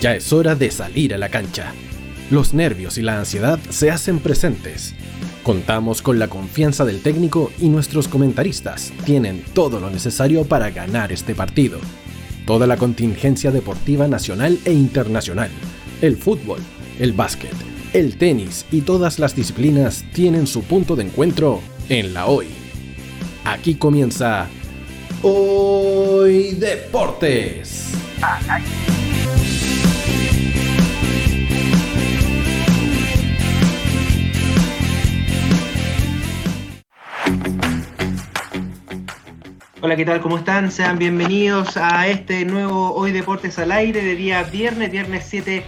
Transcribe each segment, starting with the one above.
Ya es hora de salir a la cancha. Los nervios y la ansiedad se hacen presentes. Contamos con la confianza del técnico y nuestros comentaristas tienen todo lo necesario para ganar este partido. Toda la contingencia deportiva nacional e internacional, el fútbol, el básquet, el tenis y todas las disciplinas tienen su punto de encuentro en la hoy. Aquí comienza Hoy Deportes. Hola, ¿qué tal? ¿Cómo están? Sean bienvenidos a este nuevo Hoy Deportes al Aire de día viernes, viernes 7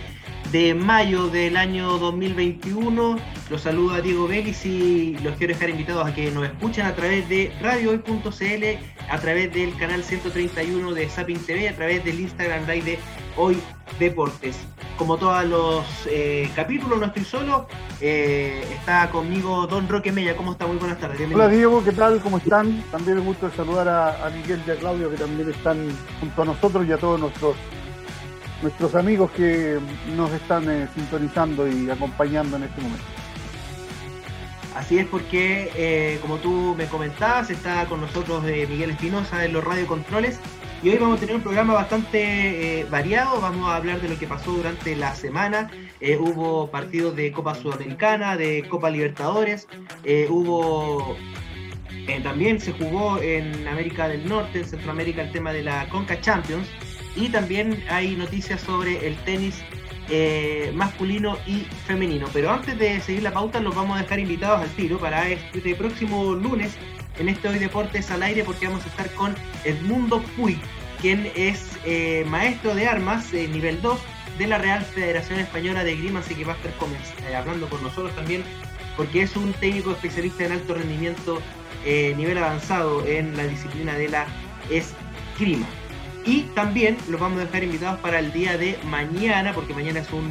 de mayo del año 2021. Los saluda Diego Vélez y los quiero dejar invitados a que nos escuchen a través de radiohoy.cl, a través del canal 131 de Sapin TV, a través del Instagram Live de Hoy Deportes. Como todos los eh, capítulos, no estoy solo. Eh, está conmigo Don Roque Mella. ¿Cómo está? Muy buenas tardes. Hola Diego, ¿qué tal? ¿Cómo están? También me gusta saludar a, Miguel y a Claudio que también están junto a nosotros y a todos nuestros nuestros amigos que nos están eh, sintonizando y acompañando en este momento. Así es porque, como tú me comentabas, está con nosotros Miguel Espinosa de los radiocontroles y hoy vamos a tener un programa bastante eh, variado, vamos a hablar de lo que pasó durante la semana. Eh, hubo partidos de Copa Sudamericana, de Copa Libertadores, eh, hubo... también se jugó en América del Norte, en Centroamérica, el tema de la Conca Champions. Y también hay noticias sobre el tenis masculino y femenino. Pero antes de seguir la pauta, los vamos a dejar invitados al tiro para este próximo lunes en este Hoy Deportes al aire porque vamos a estar con Edmundo Puig, quien es eh, maestro de armas eh, nivel 2 de la Real Federación Española de Grima, así que va a estar eh, hablando con nosotros también porque es un técnico especialista en alto rendimiento nivel avanzado en la disciplina de la esgrima. Y también los vamos a dejar invitados para el día de mañana, porque mañana es un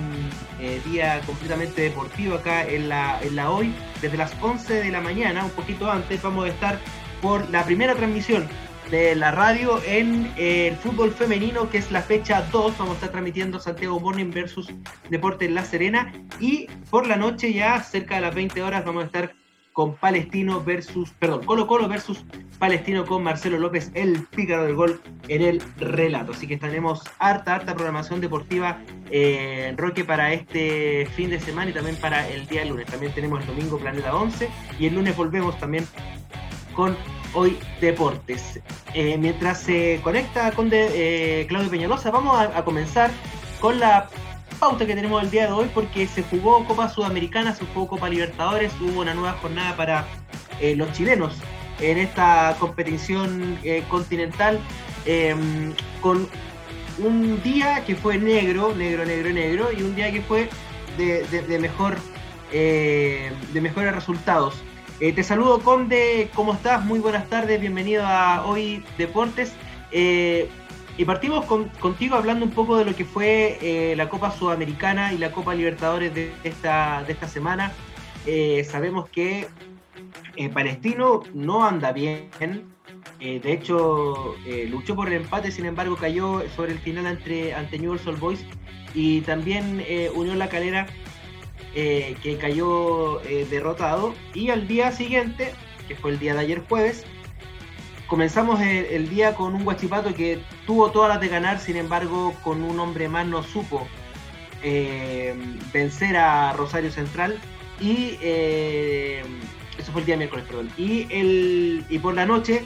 eh, día completamente deportivo acá en la, en la hoy. Desde las 11 de la mañana, un poquito antes, vamos a estar por la primera transmisión de la radio en eh, el fútbol femenino, que es la fecha 2. Vamos a estar transmitiendo Santiago Morning versus Deportes La Serena. Y por la noche, ya cerca de las 20 horas, vamos a estar con Palestino versus, perdón, Colo Colo versus Palestino con Marcelo López, el pícaro del gol en el relato. Así que tenemos harta, harta programación deportiva eh, en Roque para este fin de semana y también para el día lunes. También tenemos el domingo Planeta 11 y el lunes volvemos también con Hoy Deportes. Eh, mientras se conecta con eh, Claudio Peñalosa, vamos a comenzar con la pauta que tenemos el día de hoy porque se jugó Copa Sudamericana, se jugó Copa Libertadores, hubo una nueva jornada para eh, los chilenos en esta competición eh, continental em, con un día que fue negro, negro, negro, negro y un día que fue de, mejor eh, de mejores resultados. te saludo Conde, ¿cómo estás? Muy buenas tardes, bienvenido a Hoy Deportes. Y partimos contigo hablando un poco de lo que fue eh, la Copa Sudamericana y la Copa Libertadores de esta, de esta semana. Eh, sabemos que eh, Palestino no anda bien. de hecho, luchó por el empate, sin embargo, cayó sobre el final ante, Newell's Old Boys. Y también Unión La Calera, que cayó derrotado. Y al día siguiente, que fue el día de ayer jueves, comenzamos el, día con un Guachipato que tuvo todas las de ganar, sin embargo, con un hombre más no supo eh, vencer a Rosario Central. Y eh, eso fue el día miércoles, perdón. Y, el, y por la noche,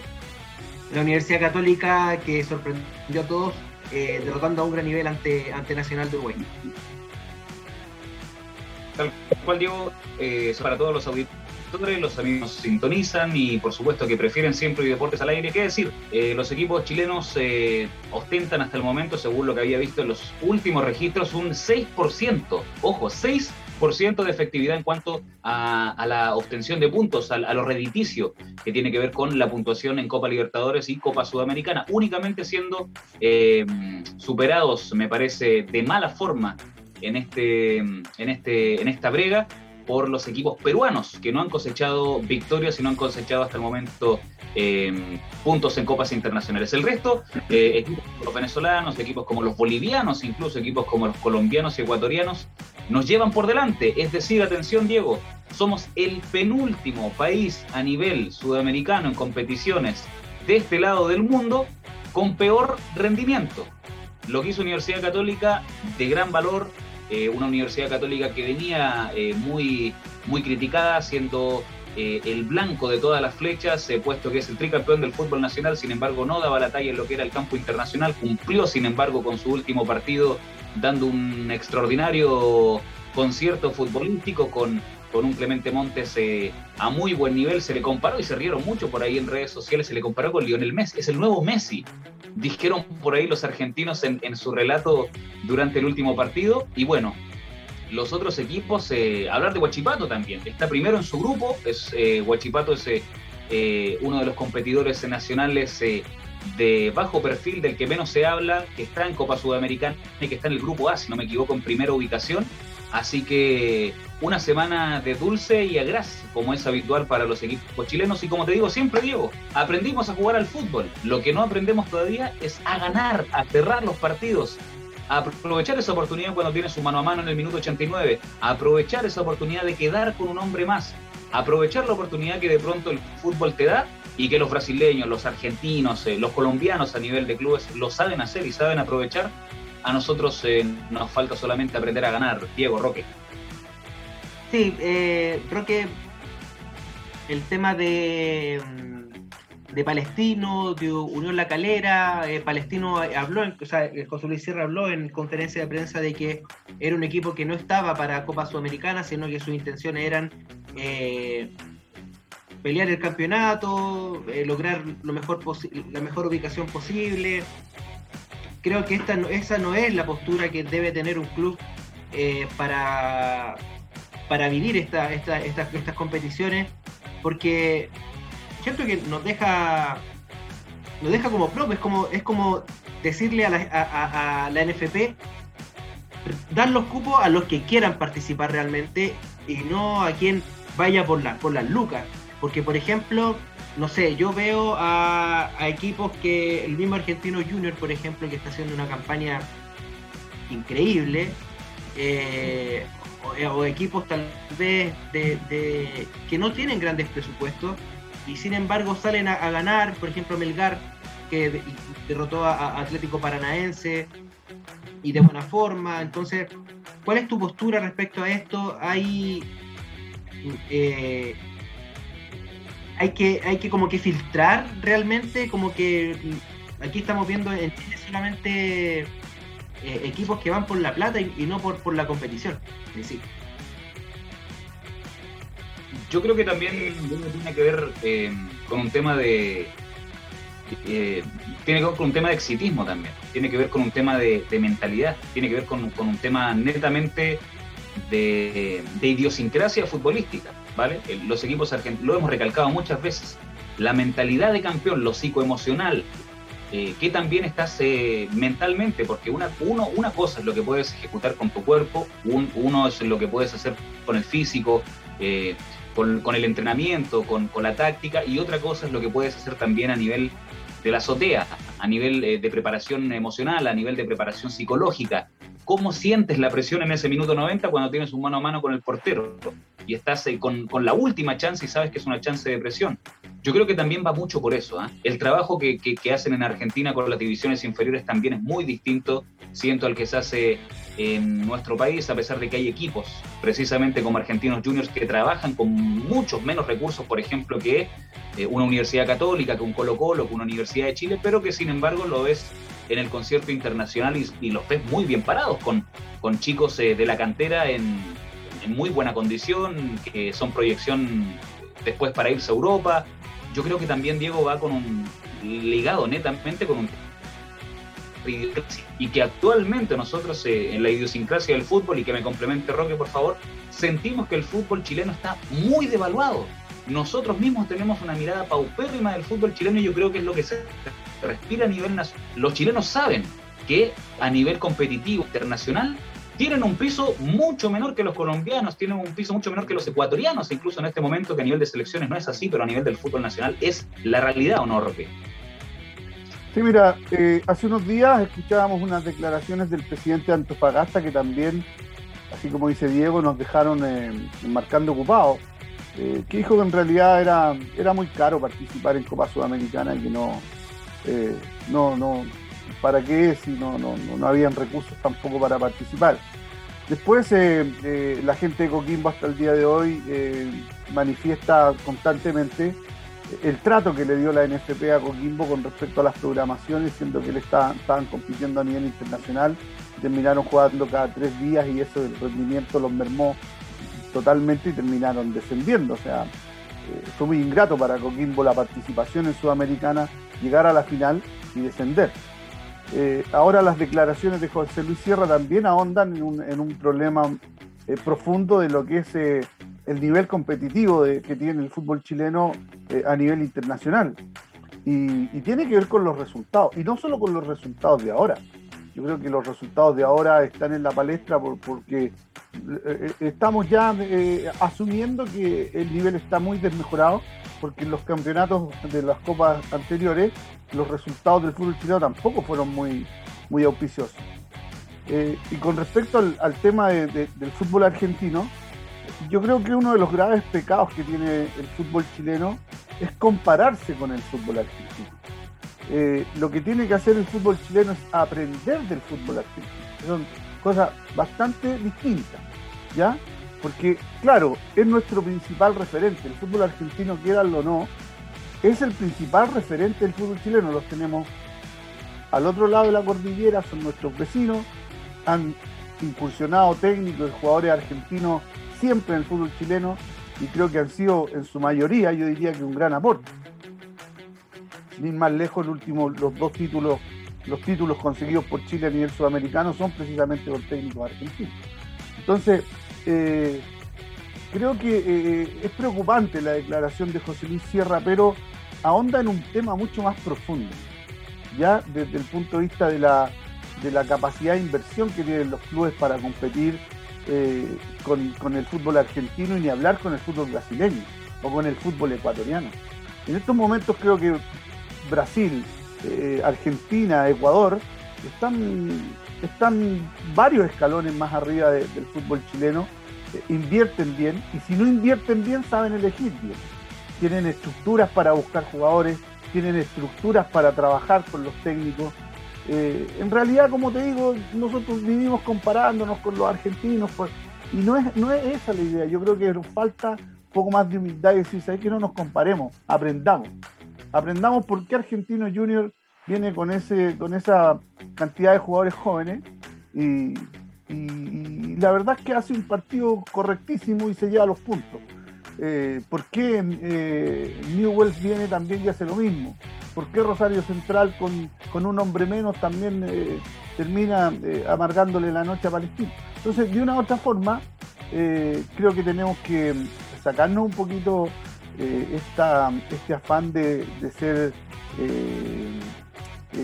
la Universidad Católica que sorprendió a todos, eh, derrotando a un gran nivel ante, ante Nacional de Uruguay. Tal cual, Diego, para todos los auditores los amigos sintonizan y por supuesto que prefieren siempre deportes al aire. ¿Qué decir? Eh, los equipos chilenos eh, ostentan hasta el momento, según lo que había visto en los últimos registros, un 6%, ojo, 6% de efectividad en cuanto a, la obtención de puntos, a, lo rediticio que tiene que ver con la puntuación en Copa Libertadores y Copa Sudamericana, únicamente siendo eh, superados, me parece, de mala forma en, este, en, este, en esta brega por los equipos peruanos, que no han cosechado victorias y no han cosechado hasta el momento eh, puntos en copas internacionales. El resto, eh, equipos como los venezolanos, equipos como los bolivianos, incluso equipos como los colombianos y ecuatorianos, nos llevan por delante. Es decir, atención Diego, somos el penúltimo país a nivel sudamericano en competiciones de este lado del mundo con peor rendimiento. Lo que hizo Universidad Católica de gran valor, eh, una Universidad Católica que venía muy, muy criticada, siendo eh, el blanco de todas las flechas, eh, puesto que es el tricampeón del fútbol nacional, sin embargo no daba la talla en lo que era el campo internacional, cumplió sin embargo con su último partido dando un extraordinario concierto futbolístico con, con un Clemente Montes eh, a muy buen nivel, se le comparó y se rieron mucho por ahí en redes sociales, se le comparó con Lionel Messi, es el nuevo Messi, dijeron por ahí los argentinos en, su relato durante el último partido, y bueno, los otros equipos, eh, hablar de Huachipato también. Está primero en su grupo, es eh, Huachipato es eh, uno de los competidores nacionales de bajo perfil del que menos se habla, que está en Copa Sudamericana y que está en el grupo A, si no me equivoco, en primera ubicación. Así que una semana de dulce y agraz, como es habitual para los equipos chilenos. Y como te digo siempre, Diego, aprendimos a jugar al fútbol. Lo que no aprendemos todavía es a ganar, a cerrar los partidos, aprovechar esa oportunidad cuando tiene su mano a mano en el minuto 89, aprovechar esa oportunidad de quedar con un hombre más, aprovechar la oportunidad que de pronto el fútbol te da y que los brasileños, los argentinos, eh, los colombianos a nivel de clubes lo saben hacer y saben aprovechar. A nosotros eh, nos falta solamente aprender a ganar. Diego, Roque. Sí, eh, Roque, el tema de mm, de Palestino, de Unión La Calera. Eh, Palestino habló, o sea, José Luis Sierra habló en conferencia de prensa de que era un equipo que no estaba para Copa Sudamericana, sino que sus intenciones eran eh, pelear el campeonato, eh, lograr lo mejor la mejor ubicación posible. Creo que esta, esa no es la postura que debe tener un club para, para vivir esta, estas competiciones, porque siento que nos deja nos deja como prop, es como, es como decirle a la, a, la NFP dar los cupos a los que quieran participar realmente y no a quien vaya por, la, por las lucas. Porque, por ejemplo, no sé, yo veo a, equipos que el mismo Argentino Junior, por ejemplo, que está haciendo una campaña increíble, eh, o, equipos tal vez de, que no tienen grandes presupuestos, y sin embargo salen a, ganar, por ejemplo Melgar, que derrotó a, Atlético Paranaense y de buena forma. Entonces, ¿cuál es tu postura respecto a esto? Hay, eh, hay, que, hay que como que filtrar realmente, como que aquí estamos viendo en Chile solamente eh, equipos que van por la plata y, no por, por la competición. Es decir, yo creo que también tiene que ver eh, con un tema de. Eh, tiene ver con un tema de exitismo también, tiene que ver con un tema de, mentalidad, tiene que ver con, un tema netamente de, idiosincrasia futbolística, Los equipos argentinos, lo hemos recalcado muchas veces, la mentalidad de campeón, lo psicoemocional, eh, que también estás mentalmente, porque una, uno, una cosa es lo que puedes ejecutar con tu cuerpo, uno es lo que puedes hacer con el físico, eh, con, el entrenamiento, con, la táctica, y otra cosa es lo que puedes hacer también a nivel de la azotea, a nivel eh, de preparación emocional, a nivel de preparación psicológica. ¿Cómo sientes la presión en ese minuto 90 cuando tienes un mano a mano con el portero y estás eh, con, la última chance y sabes que es una chance de presión? Yo creo que también va mucho por eso. ¿ah? El trabajo que, que, hacen en Argentina con las divisiones inferiores también es muy distinto, siento, al que se hace en nuestro país, a pesar de que hay equipos, precisamente como Argentinos Juniors, que trabajan con muchos menos recursos, por ejemplo, que eh, una universidad católica, que un Colo Colo, que una Universidad de Chile, pero que sin embargo lo ves en el concierto internacional y, los ves muy bien parados, con, con chicos eh, de la cantera en, en muy buena condición, que son proyección después para irse a Europa. Yo creo que también Diego va con un ligado netamente con un y que actualmente nosotros eh, en la idiosincrasia del fútbol, y que me complemente Roque por favor, sentimos que el fútbol chileno está muy devaluado. Nosotros mismos tenemos una mirada paupérrima del fútbol chileno y yo creo que es lo que se respira a nivel nacional. Los chilenos saben que a nivel competitivo internacional tienen un piso mucho menor que los colombianos, tienen un piso mucho menor que los ecuatorianos, incluso en este momento que a nivel de selecciones no es así, pero a nivel del fútbol nacional es la realidad o no, Roque. Sí, mira, eh, hace unos días escuchábamos unas declaraciones del presidente de Antofagasta que también, así como dice Diego, nos dejaron eh, marcando ocupados, eh, que dijo que en realidad era, era muy caro participar en Copa Sudamericana y que no, no, no, ¿para qué si no, no, no, habían recursos tampoco para participar? Después la gente de Coquimbo hasta el día de hoy manifiesta constantemente el trato que le dio la NFP a Coquimbo con respecto a las programaciones, siendo que le estaban compitiendo a nivel internacional, terminaron jugando cada tres días y eso del rendimiento los mermó totalmente y terminaron descendiendo. O sea, eh, fue muy ingrato para Coquimbo la participación en Sudamericana, llegar a la final y descender. Eh, ahora las declaraciones de José Luis Sierra también ahondan en un, problema eh, profundo de lo que es el nivel competitivo que tiene el fútbol chileno a nivel internacional. Y, tiene que ver con los resultados, y no solo con los resultados de ahora. Yo creo que los resultados de ahora están en la palestra porque eh, eh, estamos ya asumiendo que el nivel está muy desmejorado, porque en los campeonatos de las copas anteriores los resultados del fútbol chileno tampoco fueron muy, muy auspiciosos. y con respecto al, tema del fútbol argentino, yo creo que uno de los graves pecados que tiene el fútbol chileno es compararse con el fútbol argentino. Eh, lo que tiene que hacer el fútbol chileno es aprender del fútbol argentino. Son cosas bastante distintas, ¿ya? Porque, claro, es nuestro principal referente. El fútbol argentino, quieranlo o no, es el principal referente del fútbol chileno. Los tenemos al otro lado de la cordillera, son nuestros vecinos, han incursionado técnicos y jugadores argentinos siempre en el fútbol chileno y creo que han sido en su mayoría, yo diría que un gran aporte. Sin más lejos, el último, los dos títulos, los títulos conseguidos por Chile a nivel sudamericano son precisamente por técnicos argentinos. Entonces, eh, creo que eh, es preocupante la declaración de José Luis Sierra, pero ahonda en un tema mucho más profundo, ya desde el punto de vista de la, de la capacidad de inversión que tienen los clubes para competir eh, con, el fútbol argentino y ni hablar con el fútbol brasileño o con el fútbol ecuatoriano. En estos momentos creo que Brasil, eh, Argentina, Ecuador están, están varios escalones más arriba del fútbol chileno, eh, invierten bien y si no invierten bien saben elegir bien. Tienen estructuras para buscar jugadores, tienen estructuras para trabajar con los técnicos, eh, en realidad, como te digo, nosotros vivimos comparándonos con los argentinos, pues, y no es, no es esa la idea. Yo creo que nos falta un poco más de humildad y decir, ¿sabes que no nos comparemos? Aprendamos. Aprendamos por qué Argentino Junior viene con, ese, con esa cantidad de jugadores jóvenes y, la verdad es que hace un partido correctísimo y se lleva los puntos. Eh, ¿Por qué eh, Newells viene también y hace lo mismo? ¿Por qué Rosario Central con, un hombre menos también eh, termina eh, amargándole la noche a Palestina? Entonces, de una u otra forma, creo que tenemos que sacarnos un poquito esta, este afán de, ser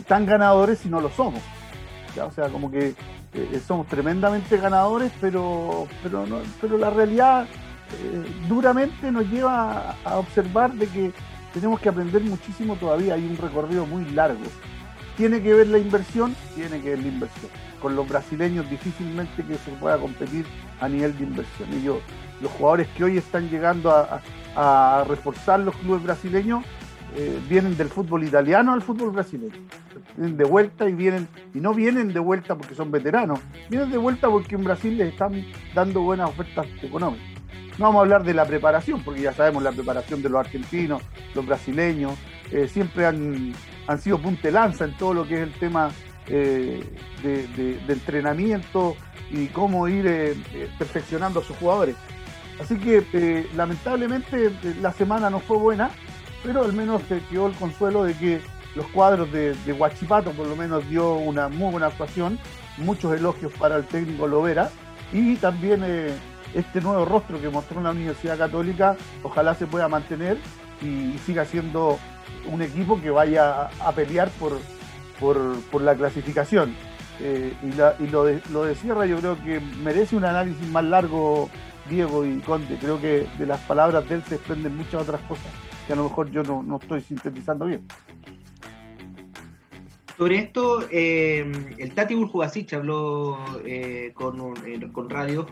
tan ganadores si no lo somos. O sea, como que somos tremendamente ganadores, pero, pero, pero la realidad duramente nos lleva a observar de que tenemos que aprender muchísimo todavía, hay un recorrido muy largo. ¿Tiene que ver la inversión? Tiene que ver la inversión. Con los brasileños difícilmente que se pueda competir a nivel de inversión. Yo, los jugadores que hoy están llegando a, reforzar los clubes brasileños eh, vienen del fútbol italiano al fútbol brasileño. Vienen de vuelta y vienen, y no vienen de vuelta porque son veteranos, vienen de vuelta porque en Brasil les están dando buenas ofertas económicas. No vamos a hablar de la preparación, porque ya sabemos la preparación de los argentinos, los brasileños, eh, siempre han, han sido puntelanza en todo lo que es el tema eh, de, entrenamiento y cómo ir perfeccionando a sus jugadores. Así que lamentablemente la semana no fue buena, pero al menos se quedó el consuelo de que los cuadros de, de Huachipato por lo menos dio una muy buena actuación, muchos elogios para el técnico Lovera y también este nuevo rostro que mostró la Universidad Católica, ojalá se pueda mantener y, siga siendo un equipo que vaya a, pelear por, por, la clasificación. Eh, y, lo, lo de Sierra yo creo que merece un análisis más largo, Diego y Conde. Creo que de las palabras de él se desprenden muchas otras cosas que a lo mejor yo no, no estoy sintetizando bien. Sobre esto, eh, el Tati Burjubasic habló eh, con, con radio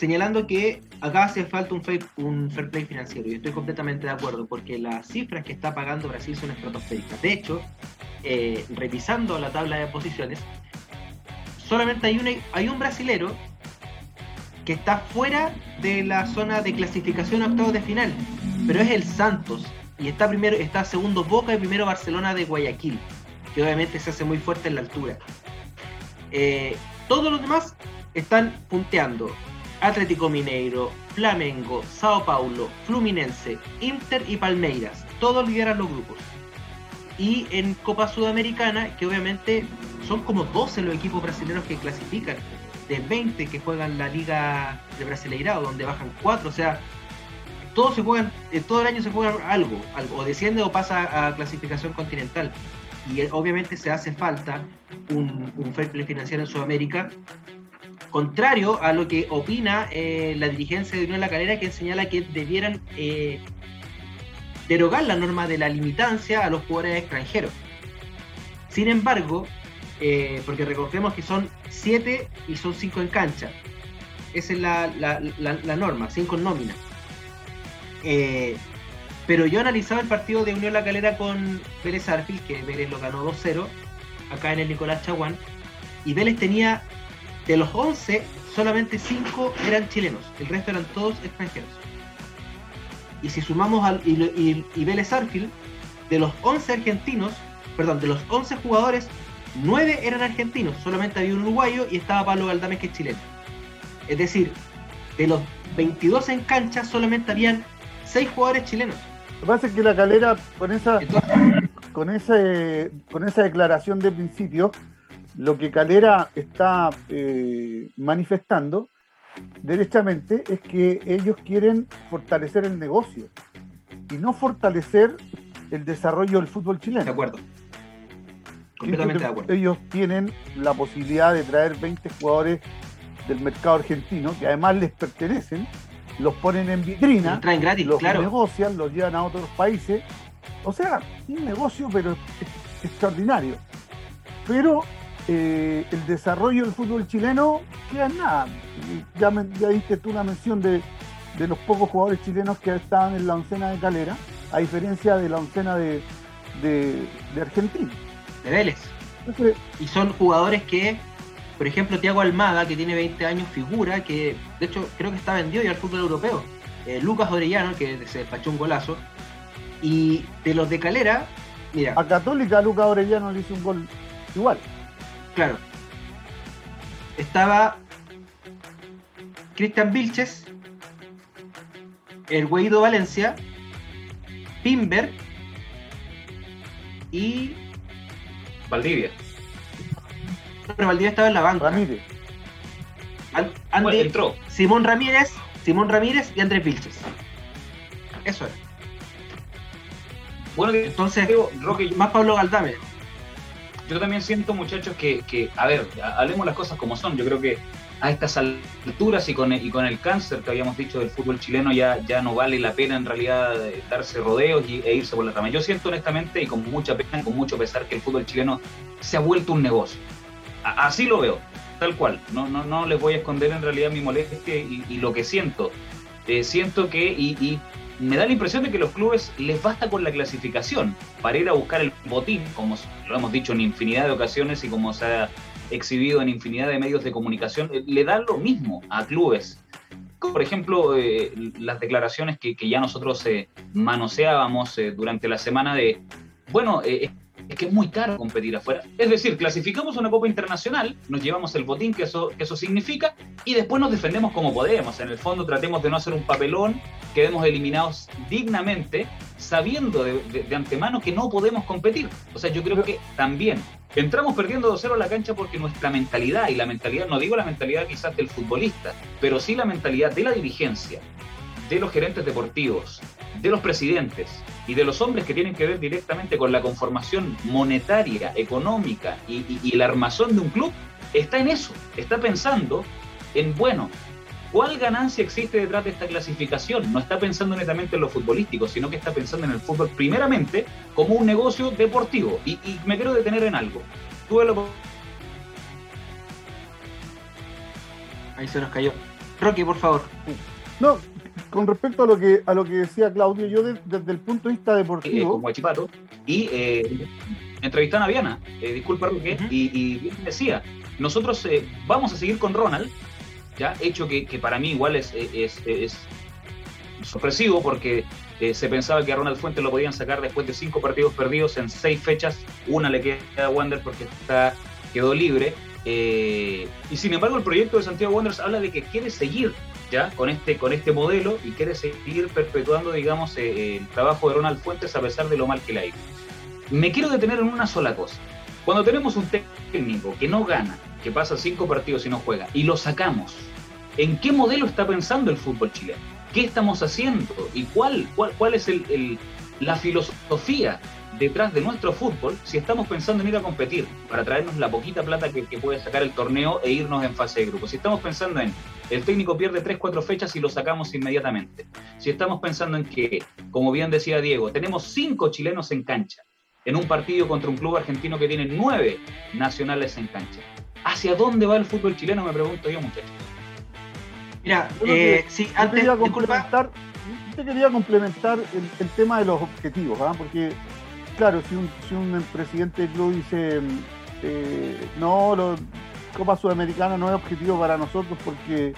señalando que acá hace falta un fair, un fair play financiero y estoy completamente de acuerdo porque las cifras que está pagando Brasil son estratosféricas. De hecho, eh, revisando la tabla de posiciones, solamente hay, un brasilero que está fuera de la zona de clasificación a octavos de final, pero es el Santos y está primero está segundo Boca y primero Barcelona de Guayaquil, que obviamente se hace muy fuerte en la altura. Eh, todos los demás están punteando. Atlético Mineiro, Flamengo, Sao Paulo, Fluminense, Inter y Palmeiras. Todos lideran los grupos. Y en Copa Sudamericana, que obviamente son como 12 los equipos brasileños que clasifican, de 20 que juegan la Liga de Brasileirao, donde bajan 4, o sea, todos se juegan, eh, todo el año se juegan algo, algo, o desciende o pasa a clasificación continental. Y eh, obviamente se hace falta un, un fair play financiero en Sudamérica contrario a lo que opina eh, la dirigencia de Unión La Calera, que señala que debieran derogar la norma de la limitancia a los jugadores extranjeros. Sin embargo, eh, porque recordemos que son siete y son cinco en cancha. Esa es la, norma, cinco en nómina. pero yo analizaba el partido de Unión La Calera con Vélez Arfil, que Vélez lo ganó 2-0, acá en el Nicolás Chaguán, y Vélez tenía de los 11, solamente 5 eran chilenos, el resto eran todos extranjeros. Y si sumamos al y, y, Vélez Arfield, de los 11 argentinos, perdón, de los 11 jugadores, 9 eran argentinos, solamente había un uruguayo y estaba Pablo Galdames que es chileno. Es decir, de los 22 en cancha solamente habían 6 jugadores chilenos. Lo que pasa es que la calera con esa con ese con esa declaración de principio lo que Calera está eh, manifestando derechamente es que ellos quieren fortalecer el negocio y no fortalecer el desarrollo del fútbol chileno. De acuerdo. Completamente de acuerdo. Ellos tienen la posibilidad de traer 20 jugadores del mercado argentino que además les pertenecen, los ponen en vitrina, los traen gratis, los claro. negocian, los llevan a otros países. O sea, un negocio pero extraordinario. Pero eh, el desarrollo del fútbol chileno queda en nada. Ya, ya diste tú la mención de, los pocos jugadores chilenos que estaban en la oncena de Calera, a diferencia de la oncena de, de, Argentina. De Vélez. y son jugadores que, por ejemplo, Tiago Almada, que tiene 20 años, figura, que de hecho creo que está vendido ya al fútbol europeo. Eh, Lucas Orellano, que se despachó un golazo. Y de los de Calera, mira. A Católica Lucas Orellano le hizo un gol igual. Claro. Estaba Cristian Vilches, el Guaido Valencia, Pimber y. Valdivia. Pero Valdivia estaba en la banca. Ramírez. entró. Simón Ramírez, Simón Ramírez y Andrés Vilches. Eso es. Bueno, entonces, más Pablo Galdame yo también siento, muchachos, que, a ver, hablemos las cosas como son. Yo creo que a estas alturas y con, el, y con el cáncer que habíamos dicho del fútbol chileno ya, ya no vale la pena en realidad eh, darse rodeos y, e irse por la rama. Yo siento honestamente y con mucha pena, con mucho pesar que el fútbol chileno se ha vuelto un negocio. así lo veo, tal cual. No, no, no les voy a esconder en realidad mi molestia y, lo que siento. Eh, siento que, y, me da la impresión de que los clubes les basta con la clasificación para ir a buscar el botín, como lo hemos dicho en infinidad de ocasiones y como se ha exhibido en infinidad de medios de comunicación, eh, le da lo mismo a clubes. Por ejemplo, eh, las declaraciones que, ya nosotros eh, manoseábamos durante la semana de, bueno, es que es muy caro competir afuera. Es decir, clasificamos una Copa Internacional, nos llevamos el botín que eso, que eso significa y después nos defendemos como podemos. En el fondo tratemos de no hacer un papelón, quedemos eliminados dignamente, sabiendo de, de, antemano que no podemos competir. O sea, yo creo que también entramos perdiendo 2-0 a la cancha porque nuestra mentalidad, y la mentalidad, no digo la mentalidad quizás del futbolista, pero sí la mentalidad de la dirigencia, de los gerentes deportivos, de los presidentes y de los hombres que tienen que ver directamente con la conformación monetaria, económica y, y el armazón de un club, está en eso, está pensando en, bueno, ¿Cuál ganancia existe detrás de esta clasificación? No está pensando netamente en lo futbolístico, sino que está pensando en el fútbol primeramente como un negocio deportivo. Y, me quiero detener en algo. Tuve. Ahí se nos cayó. Rocky, por favor. No, con respecto a lo que a lo que decía Claudio, yo desde el punto de vista deportivo. Eh, como y eh, entrevistaron a Viana, eh, disculpa Roque, y, y, decía, nosotros eh, vamos a seguir con Ronald, hecho que, para mí igual es, es, sorpresivo porque eh, se pensaba que a Ronald Fuentes lo podían sacar después de cinco partidos perdidos en seis fechas, una le queda a Wander porque está, quedó libre. Eh, y sin embargo el proyecto de Santiago Wanderers habla de que quiere seguir ya con este, con este modelo y quiere seguir perpetuando, digamos, eh, el trabajo de Ronald Fuentes a pesar de lo mal que le ha ido. Me quiero detener en una sola cosa. Cuando tenemos un técnico que no gana, que pasa cinco partidos y no juega, y lo sacamos, ¿en qué modelo está pensando el fútbol chileno? ¿Qué estamos haciendo? ¿Y cuál, cuál, cuál es el, la filosofía detrás de nuestro fútbol si estamos pensando en ir a competir para traernos la poquita plata que, puede sacar el torneo e irnos en fase de grupo. Si estamos pensando en el técnico pierde 3, 4 fechas y lo sacamos inmediatamente. Si estamos pensando en que, como bien decía Diego, tenemos 5 chilenos en cancha en un partido contra un club argentino que tiene 9 nacionales en cancha. ¿Hacia dónde va el fútbol chileno? Me pregunto yo, muchachos. Mira, eh, sí, antes, quería complementar, te quería complementar el, tema de los objetivos, ¿ah? porque, claro, si un, si un presidente del club dice, eh, no, la Copa Sudamericana no es objetivo para nosotros porque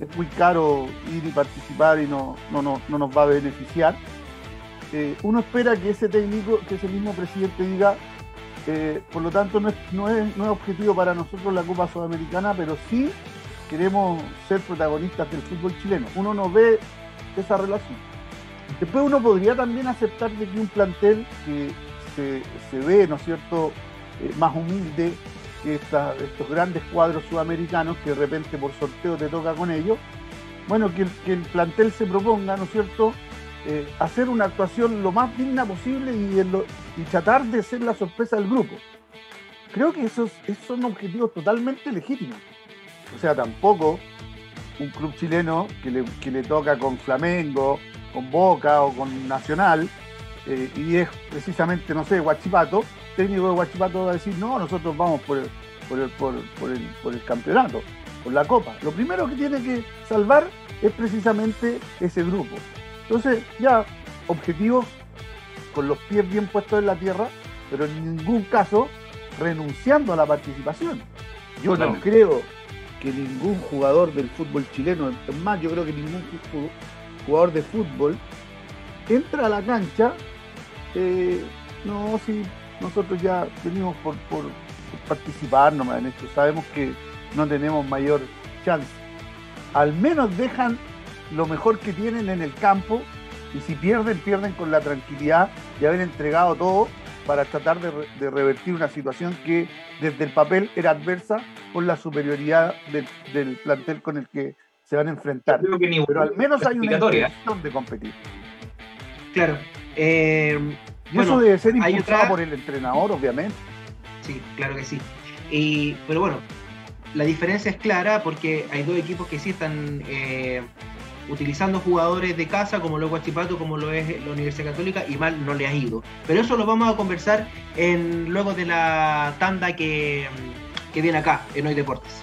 es muy caro ir y participar y no, no, no, no nos va a beneficiar, eh, uno espera que ese técnico, que ese mismo presidente diga, eh, por lo tanto no es, no, es, no es objetivo para nosotros la Copa Sudamericana, pero sí queremos ser protagonistas del fútbol chileno. Uno no ve esa relación. Después uno podría también aceptar de que un plantel que se, ve, ¿no es cierto?, eh, más humilde que estos grandes cuadros sudamericanos que de repente por sorteo te toca con ellos, bueno, que, que el plantel se proponga, ¿no es cierto?, eh, hacer una actuación lo más digna posible y, tratar de ser la sorpresa del grupo. Creo que esos, son objetivos totalmente legítimos. O sea, tampoco un club chileno que le, toca con Flamengo, con Boca o con Nacional, eh, y es precisamente, no sé, Guachipato, técnico de Guachipato va a decir, no, nosotros vamos por el, por el, por, el, por el campeonato, por la copa. Lo primero que tiene que salvar es precisamente ese grupo. Entonces, ya, objetivos con los pies bien puestos en la tierra, pero en ningún caso renunciando a la participación. Yo no creo que ningún jugador del fútbol chileno, más, yo creo que ningún jugador de fútbol entra a la cancha, eh, no, si nosotros ya venimos por, por, participar nomás en esto, sabemos que no tenemos mayor chance. Al menos dejan lo mejor que tienen en el campo y si pierden, pierden con la tranquilidad de haber entregado todo para tratar de, revertir una situación que desde el papel era adversa por la superioridad del, plantel con el que se van a enfrentar. Pero al menos hay una intención de competir. Claro. Eh, y eso debe ser impulsado por el entrenador, obviamente. Sí, claro que sí. Y, pero bueno, la diferencia es clara porque hay dos equipos que sí están eh, utilizando jugadores de casa como lo es Guachipato, como lo es la Universidad Católica, y mal no le ha ido. Pero eso lo vamos a conversar en, luego de la tanda que, que viene acá, en Hoy Deportes.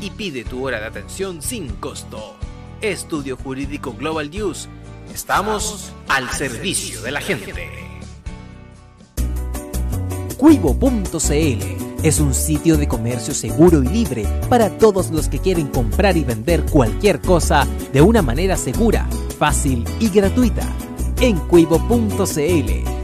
y pide tu hora de atención sin costo. Estudio Jurídico Global News. Estamos al servicio de la gente. Cuivo.cl es un sitio de comercio seguro y libre para todos los que quieren comprar y vender cualquier cosa de una manera segura, fácil y gratuita. En cuivo.cl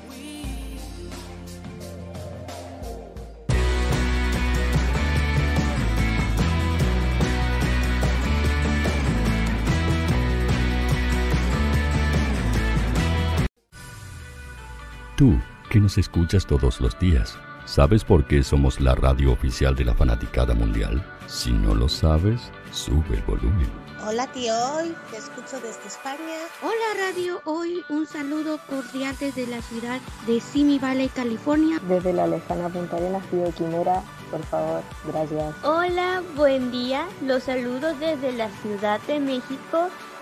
Tú, que nos escuchas todos los días, ¿sabes por qué somos la radio oficial de la fanaticada mundial? Si no lo sabes, sube el volumen. Hola tío Hoy, te escucho desde España. Hola Radio Hoy, un saludo cordial desde la ciudad de Simi Valley, California. Desde la lejana Punta Arenas, tío Quimera, por favor, gracias. Hola, buen día, los saludo desde la Ciudad de México.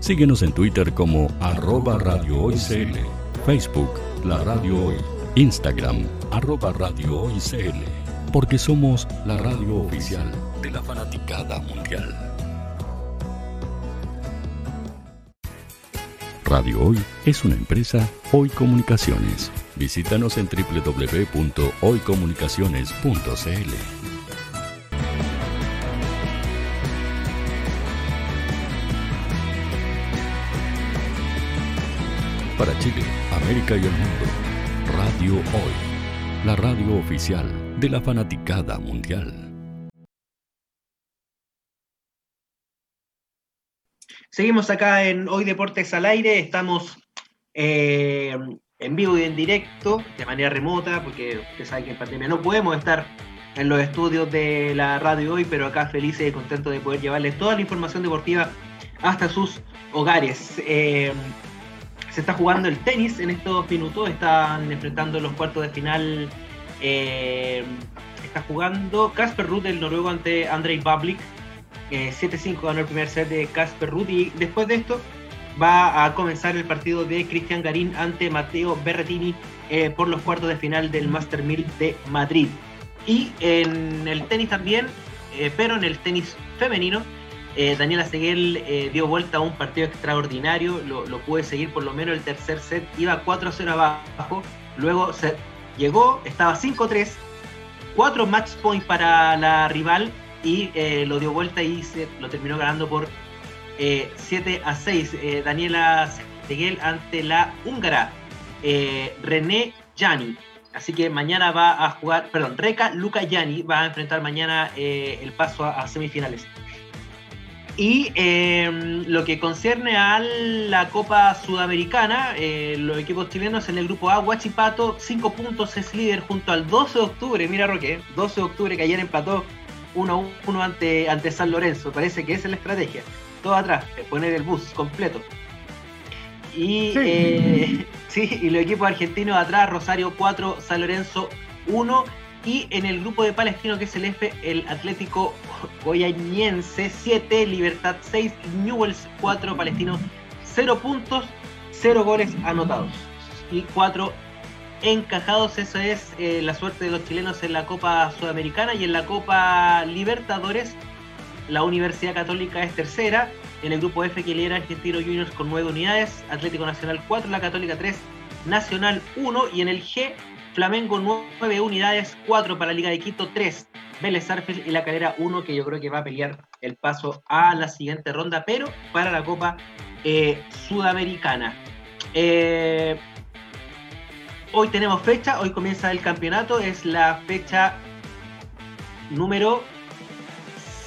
Síguenos en Twitter como arroba Facebook La Radio Hoy, Instagram arroba porque somos la radio oficial de la fanaticada mundial. Radio Hoy es una empresa Hoy Comunicaciones. Visítanos en www.hoycomunicaciones.cl. para Chile, América y el mundo. Radio Hoy, la radio oficial de la fanaticada mundial. Seguimos acá en Hoy Deportes al Aire, estamos eh, en vivo y en directo, de manera remota, porque usted sabe que en pandemia no podemos estar en los estudios de la radio hoy, pero acá felices y contentos de poder llevarles toda la información deportiva hasta sus hogares. Eh, se está jugando el tenis en estos minutos, están enfrentando los cuartos de final. Eh, está jugando Casper Ruud, el noruego, ante Andrei Bablik. 7-5 ganó el primer set de Casper Ruth y después de esto va a comenzar el partido de Cristian Garín ante Mateo Berretini por los cuartos de final del Master 1000 de Madrid. Y en el tenis también, pero en el tenis femenino, eh, Daniela Seguel eh, dio vuelta a un partido extraordinario, lo, pude seguir por lo menos el tercer set, iba 4-0 abajo, luego se llegó, estaba 5-3, 4 match points para la rival y eh, lo dio vuelta y se, lo terminó ganando por 7 a 6. Daniela Seguel ante la húngara René Gianni. Así que mañana va a jugar, perdón, Reca Luca Gianni va a enfrentar mañana el paso a semifinales. Y em, lo que concierne a la Copa Sudamericana, eh, los equipos chilenos en el grupo A, Huachipato, 5 puntos es líder junto al 12 de octubre. Mira, Roque, 12 de octubre que ayer empató 1 1 ante, ante San Lorenzo. Parece que esa es la estrategia. Todo atrás, poner el bus completo. Y, sí. Eh, sí, y los equipos argentinos atrás, Rosario 4, San Lorenzo 1 y en el grupo de Palestino, que es el F, el Atlético Goyañense 7, Libertad 6, Newells 4, Palestino 0 puntos, 0 goles anotados y 4 encajados. Esa es eh, la suerte de los chilenos en la Copa Sudamericana y en la Copa Libertadores. La Universidad Católica es tercera. En el grupo F que lidera Argentino Juniors con 9 unidades, Atlético Nacional 4, la Católica 3, Nacional 1 y en el G Flamengo 9 unidades, 4 para la Liga de Quito, 3 Vélez Arfield y la Calera 1 que yo creo que va a pelear el paso a la siguiente ronda, pero para la Copa eh, Sudamericana. Eh, hoy tenemos fecha, hoy comienza el campeonato, es la fecha número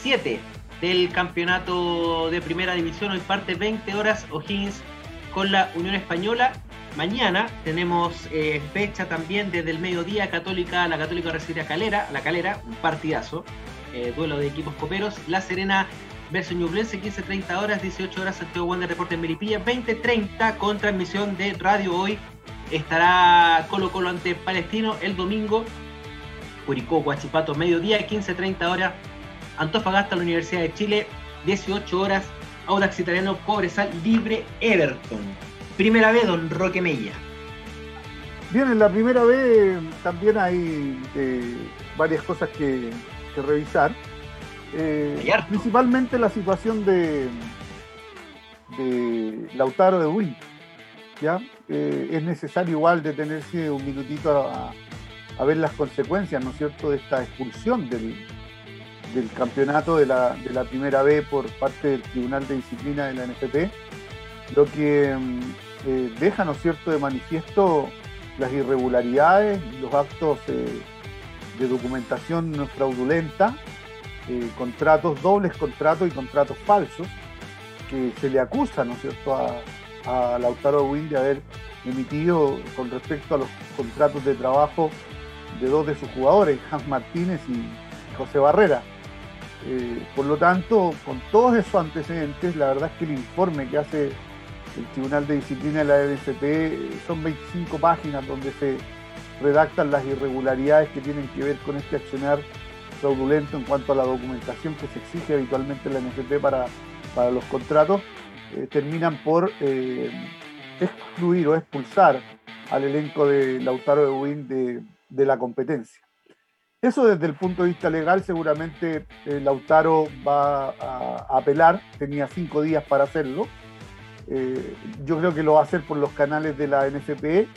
7 del campeonato de primera división. Hoy parte 20 horas O'Higgins con la Unión Española Mañana tenemos eh, fecha también desde el mediodía Católica, la Católica recibe a Calera, la Calera, un partidazo, eh, duelo de equipos coperos, La Serena versus Ñublense, 15.30 horas, 18 horas Santiago Wander Reporte en Meripilla, 20.30 con transmisión de Radio Hoy, estará Colo Colo ante Palestino el domingo, Curicó, Guachipato, mediodía, 15.30 horas, Antofagasta, la Universidad de Chile, 18 horas, Audax Italiano, Cobresal, Libre, Everton. Primera vez, don Roque Mella. Bien, en la primera vez también hay eh, varias cosas que, revisar. Eh, principalmente la situación de, de Lautaro de Win. ¿ya? Eh, es necesario igual detenerse un minutito a, ver las consecuencias, ¿no es cierto?, de esta expulsión del, del campeonato de la, de la primera vez por parte del Tribunal de Disciplina de la NFP lo que mm, eh, deja, ¿no es cierto?, de manifiesto las irregularidades, los actos eh, de documentación fraudulenta, eh, contratos, dobles contratos y contratos falsos, que se le acusa, ¿no es cierto?, a, Lautaro Win de haber emitido con respecto a los contratos de trabajo de dos de sus jugadores, Hans Martínez y José Barrera. por lo tanto, con todos esos antecedentes, la verdad es que el informe que hace el Tribunal de Disciplina de la NFP son 25 páginas donde se redactan las irregularidades que tienen que ver con este accionar fraudulento en cuanto a la documentación que se exige habitualmente en la NFP para, para los contratos, eh, terminan por eh, excluir o expulsar al elenco de Lautaro de Win de, la competencia. Eso desde el punto de vista legal, seguramente eh, Lautaro va a apelar, tenía cinco días para hacerlo, eh, yo creo que lo va a hacer por los canales de la NFP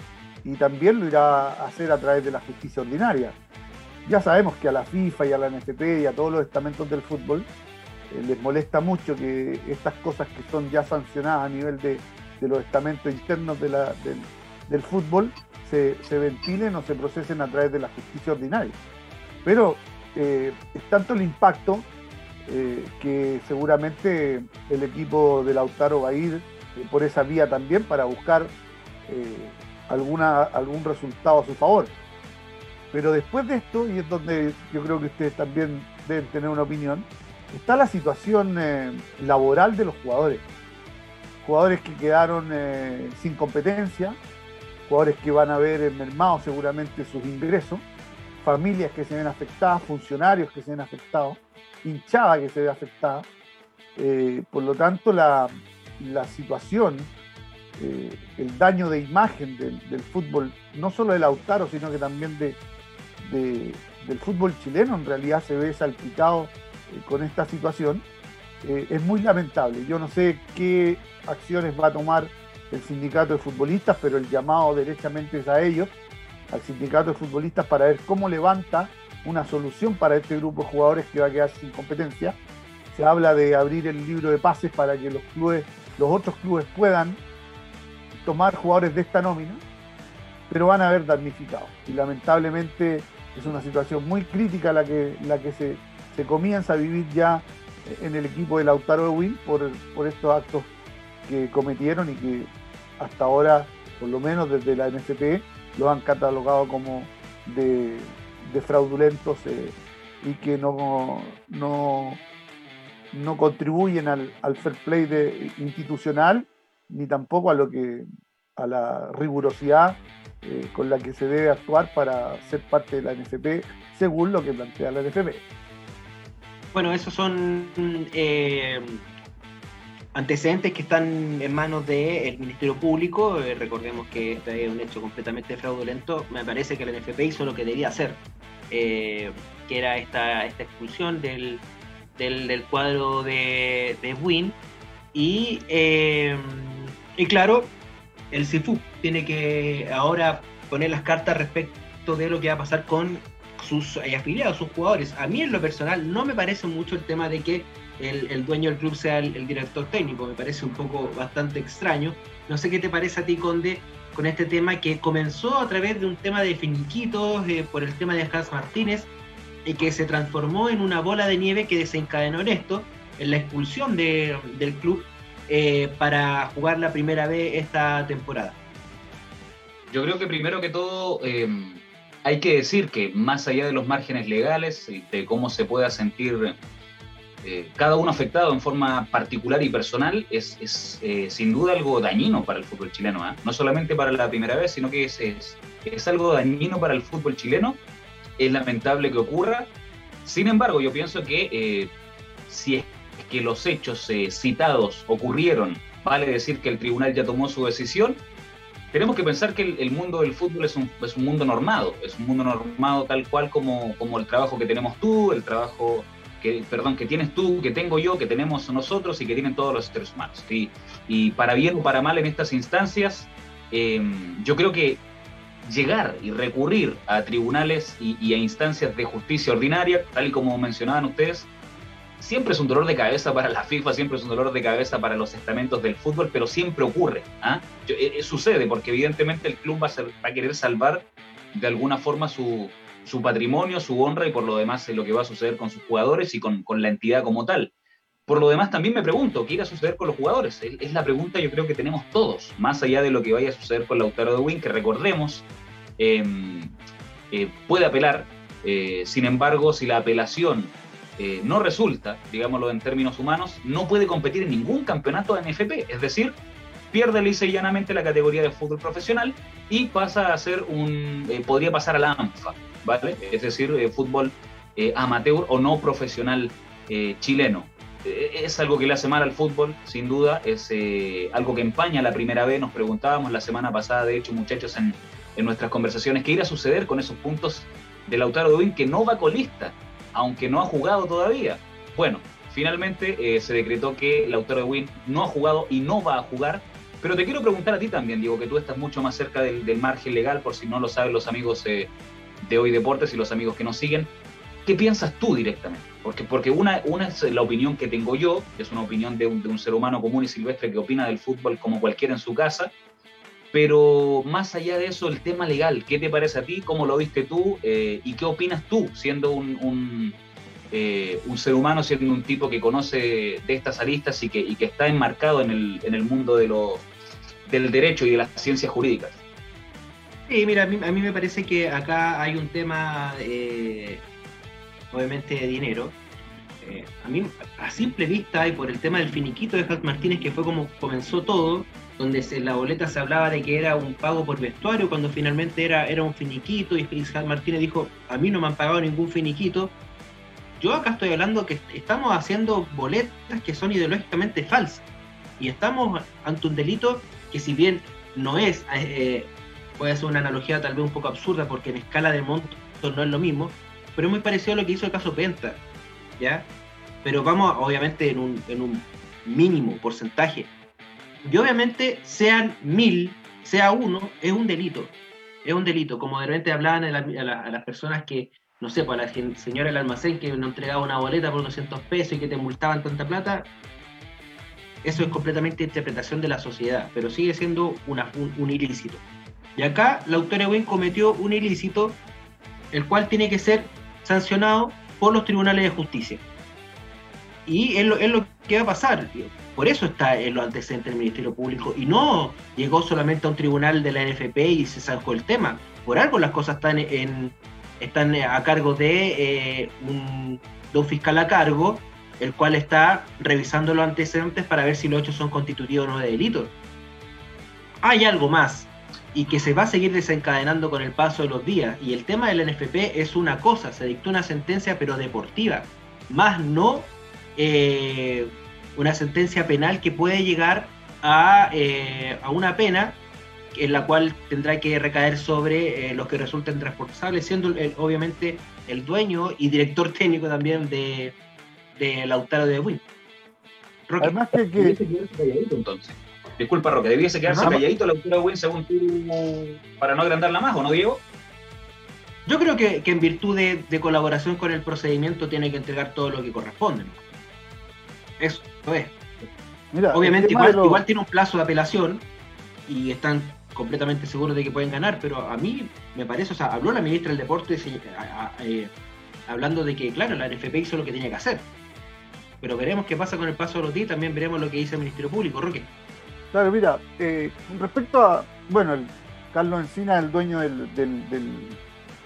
y también lo irá a hacer a través de la justicia ordinaria. Ya sabemos que a la FIFA y a la NFP y a todos los estamentos del fútbol eh, les molesta mucho que estas cosas que son ya sancionadas a nivel de, los estamentos internos del, fútbol se, ventilen o se procesen a través de la justicia ordinaria. Pero eh, es tanto el impacto que seguramente el equipo de Lautaro va a ir por esa vía también para buscar eh, alguna, algún resultado a su favor. Pero después de esto, y es donde yo creo que ustedes también deben tener una opinión, está la situación eh, laboral de los jugadores. Jugadores que quedaron sin competencia, jugadores que van a ver mermado seguramente sus ingresos, familias que se ven afectadas, funcionarios que se ven afectados, hinchada que se ve afectada. Eh, por lo tanto, la, situación, eh, el daño de imagen del, fútbol, no solo del Lautaro, sino que también de, del fútbol chileno, en realidad se ve salpicado eh, con esta situación, es muy lamentable. Yo no sé qué acciones va a tomar el sindicato de futbolistas, pero el llamado derechamente es a ellos, al sindicato de futbolistas, para ver cómo levanta una solución para este grupo de jugadores que va a quedar sin competencia. Se habla de abrir el libro de pases para que los clubes, los otros clubes puedan tomar jugadores de esta nómina, pero van a haber damnificados. Y lamentablemente es una situación muy crítica la que, la que se, se comienza a vivir ya en el equipo de Lautaro Win por, por estos actos que cometieron y que hasta ahora, por lo menos desde la NFP, lo han catalogado como de, fraudulentos eh, y que no, no, no contribuyen al, fair play de, institucional ni tampoco a lo que a la rigurosidad eh, con la que se debe actuar para ser parte de la NFP según lo que plantea la NFP. Bueno, esos son eh, antecedentes que están en manos del Ministerio Público. Eh, recordemos que este es un hecho completamente fraudulento. Me parece que la NFP hizo lo que debía hacer, que era esta, esta expulsión del, del, cuadro de, de Win. Y, eh, y claro, el CIFU tiene que ahora poner las cartas respecto de lo que va a pasar con sus afiliados, sus jugadores. A mí en lo personal no me parece mucho el tema de que el, dueño del club sea el, director técnico. Me parece un poco bastante extraño. No sé qué te parece a ti, Conde, con este tema que comenzó a través de un tema de finiquitos, eh, por el tema de Hans Martínez, y que se transformó en una bola de nieve que desencadenó en esto, en la expulsión del club eh, para jugar la primera vez esta temporada. Yo creo que primero que todo eh, hay que decir que más allá de los márgenes legales de cómo se pueda sentir eh, cada uno afectado en forma particular y personal es, es sin duda algo dañino para el fútbol chileno, ¿ah? no solamente para la primera vez, sino que es, es, algo dañino para el fútbol chileno, es lamentable que ocurra, sin embargo yo pienso que eh, si es que los hechos citados ocurrieron, vale decir que el tribunal ya tomó su decisión, tenemos que pensar que el, mundo del fútbol es un, es un, mundo normado, es un mundo normado tal cual como, como el trabajo que tenemos tú, el trabajo que, perdón, que tienes tú, que tengo yo, que tenemos nosotros y que tienen todos los seres humanos. Y para bien o para mal en estas instancias, eh, yo creo que llegar y recurrir a tribunales y, a instancias de justicia ordinaria, tal y como mencionaban ustedes, siempre es un dolor de cabeza para la FIFA, siempre es un dolor de cabeza para los estamentos del fútbol, pero siempre ocurre. ¿ah? Eh, eh, sucede porque evidentemente el club va a querer salvar de alguna forma su, patrimonio, su honra y por lo demás lo que va a suceder con sus jugadores y con, la entidad como tal. Por lo demás, también me pregunto, ¿qué irá a suceder con los jugadores? Es la pregunta yo creo que tenemos todos, más allá de lo que vaya a suceder con Lautaro de Win, que recordemos, em, eh, puede apelar, eh, sin embargo, si la apelación eh, no resulta, digámoslo en términos humanos, no puede competir en ningún campeonato de NFP, es decir, pierde lisa llanamente la categoría de fútbol profesional y pasa a ser un, podría pasar a la ANFA, ¿vale? Es decir, fútbol amateur o no profesional chileno. Es algo que le hace mal al fútbol, sin duda, es algo que empaña la primera vez. Nos preguntábamos la semana pasada, de hecho, muchachos, en, nuestras conversaciones, qué irá a suceder con esos puntos de Lautaro de Win que no va colista, aunque no ha jugado todavía. Bueno, finalmente se decretó que Lautaro de Win no ha jugado y no va a jugar. Pero te quiero preguntar a ti también, Diego, que tú estás mucho más cerca del, margen legal, por si no lo saben los amigos de Hoy Deportes y los amigos que nos siguen. ¿Qué piensas tú directamente? Porque, porque una, una es la opinión que tengo yo, que es una opinión de un, de un ser humano común y silvestre que opina del fútbol como cualquiera en su casa, pero más allá de eso, el tema legal, ¿qué te parece a ti? ¿Cómo lo viste tú? Eh, ¿Y qué opinas tú, siendo un, un, eh, un, ser humano, siendo un tipo que conoce de estas aristas y que, y que está enmarcado en el, en el mundo de lo, del derecho y de las ciencias jurídicas? Sí, mira, a mí, me parece que acá hay un tema, eh, obviamente, de dinero. eh, a mí, a simple vista y por el tema del finiquito de Hat Martínez, que fue como comenzó todo, donde en la boleta se hablaba de que era un pago por vestuario, cuando finalmente era, era un finiquito, y Hat Martínez dijo, a mí no me han pagado ningún finiquito. Yo acá estoy hablando que estamos haciendo boletas que son ideológicamente falsas. Y estamos ante un delito que si bien no es, eh, puede ser una analogía tal vez un poco absurda, porque en escala de monto no es lo mismo, pero es muy parecido a lo que hizo el caso Penta, ¿ya? Pero vamos, obviamente, en un, en un mínimo porcentaje. Y obviamente, sean mil, sea uno, es un delito. Es un delito. Como de repente hablaban a, las personas que, no sé, para pues, la señora del almacén que no entregaba una boleta por 200 pesos y que te multaban tanta plata, eso es completamente interpretación de la sociedad, pero sigue siendo una, un, ilícito. Y acá la autora Wynn cometió un ilícito, el cual tiene que ser sancionado por los tribunales de justicia. Y es lo, es lo que va a pasar. Por eso está en los antecedentes del Ministerio Público. Y no llegó solamente a un tribunal de la NFP y se zanjó el tema. Por algo las cosas están en, están a cargo de, eh, un, de un fiscal a cargo, el cual está revisando los antecedentes para ver si los hechos son constitutivos o no de delito. Hay algo más y que se va a seguir desencadenando con el paso de los días. Y el tema del NFP es una cosa, se dictó una sentencia pero deportiva, más no eh, una sentencia penal que puede llegar a, eh, a, una pena en la cual tendrá que recaer sobre eh, los que resulten transportables, siendo obviamente el dueño y director técnico también de, de Lautaro de Win. Además que, que... entonces. Disculpa, Roque, ¿debiese quedarse calladito la autora Win según tú para no agrandarla más o no, Diego? Yo creo que, en virtud de, colaboración con el procedimiento tiene que entregar todo lo que corresponde. Eso es. Obviamente igual, tiene un plazo de apelación y están completamente seguros de que pueden ganar, pero a mí me parece, o sea, habló la ministra del Deporte eh, hablando de que, claro, la NFP hizo lo que tenía que hacer. Pero veremos qué pasa con el paso de los días, también veremos lo que dice el Ministerio Público, Roque. Claro, mira, eh, respecto a, bueno, Carlos Encina, el dueño del,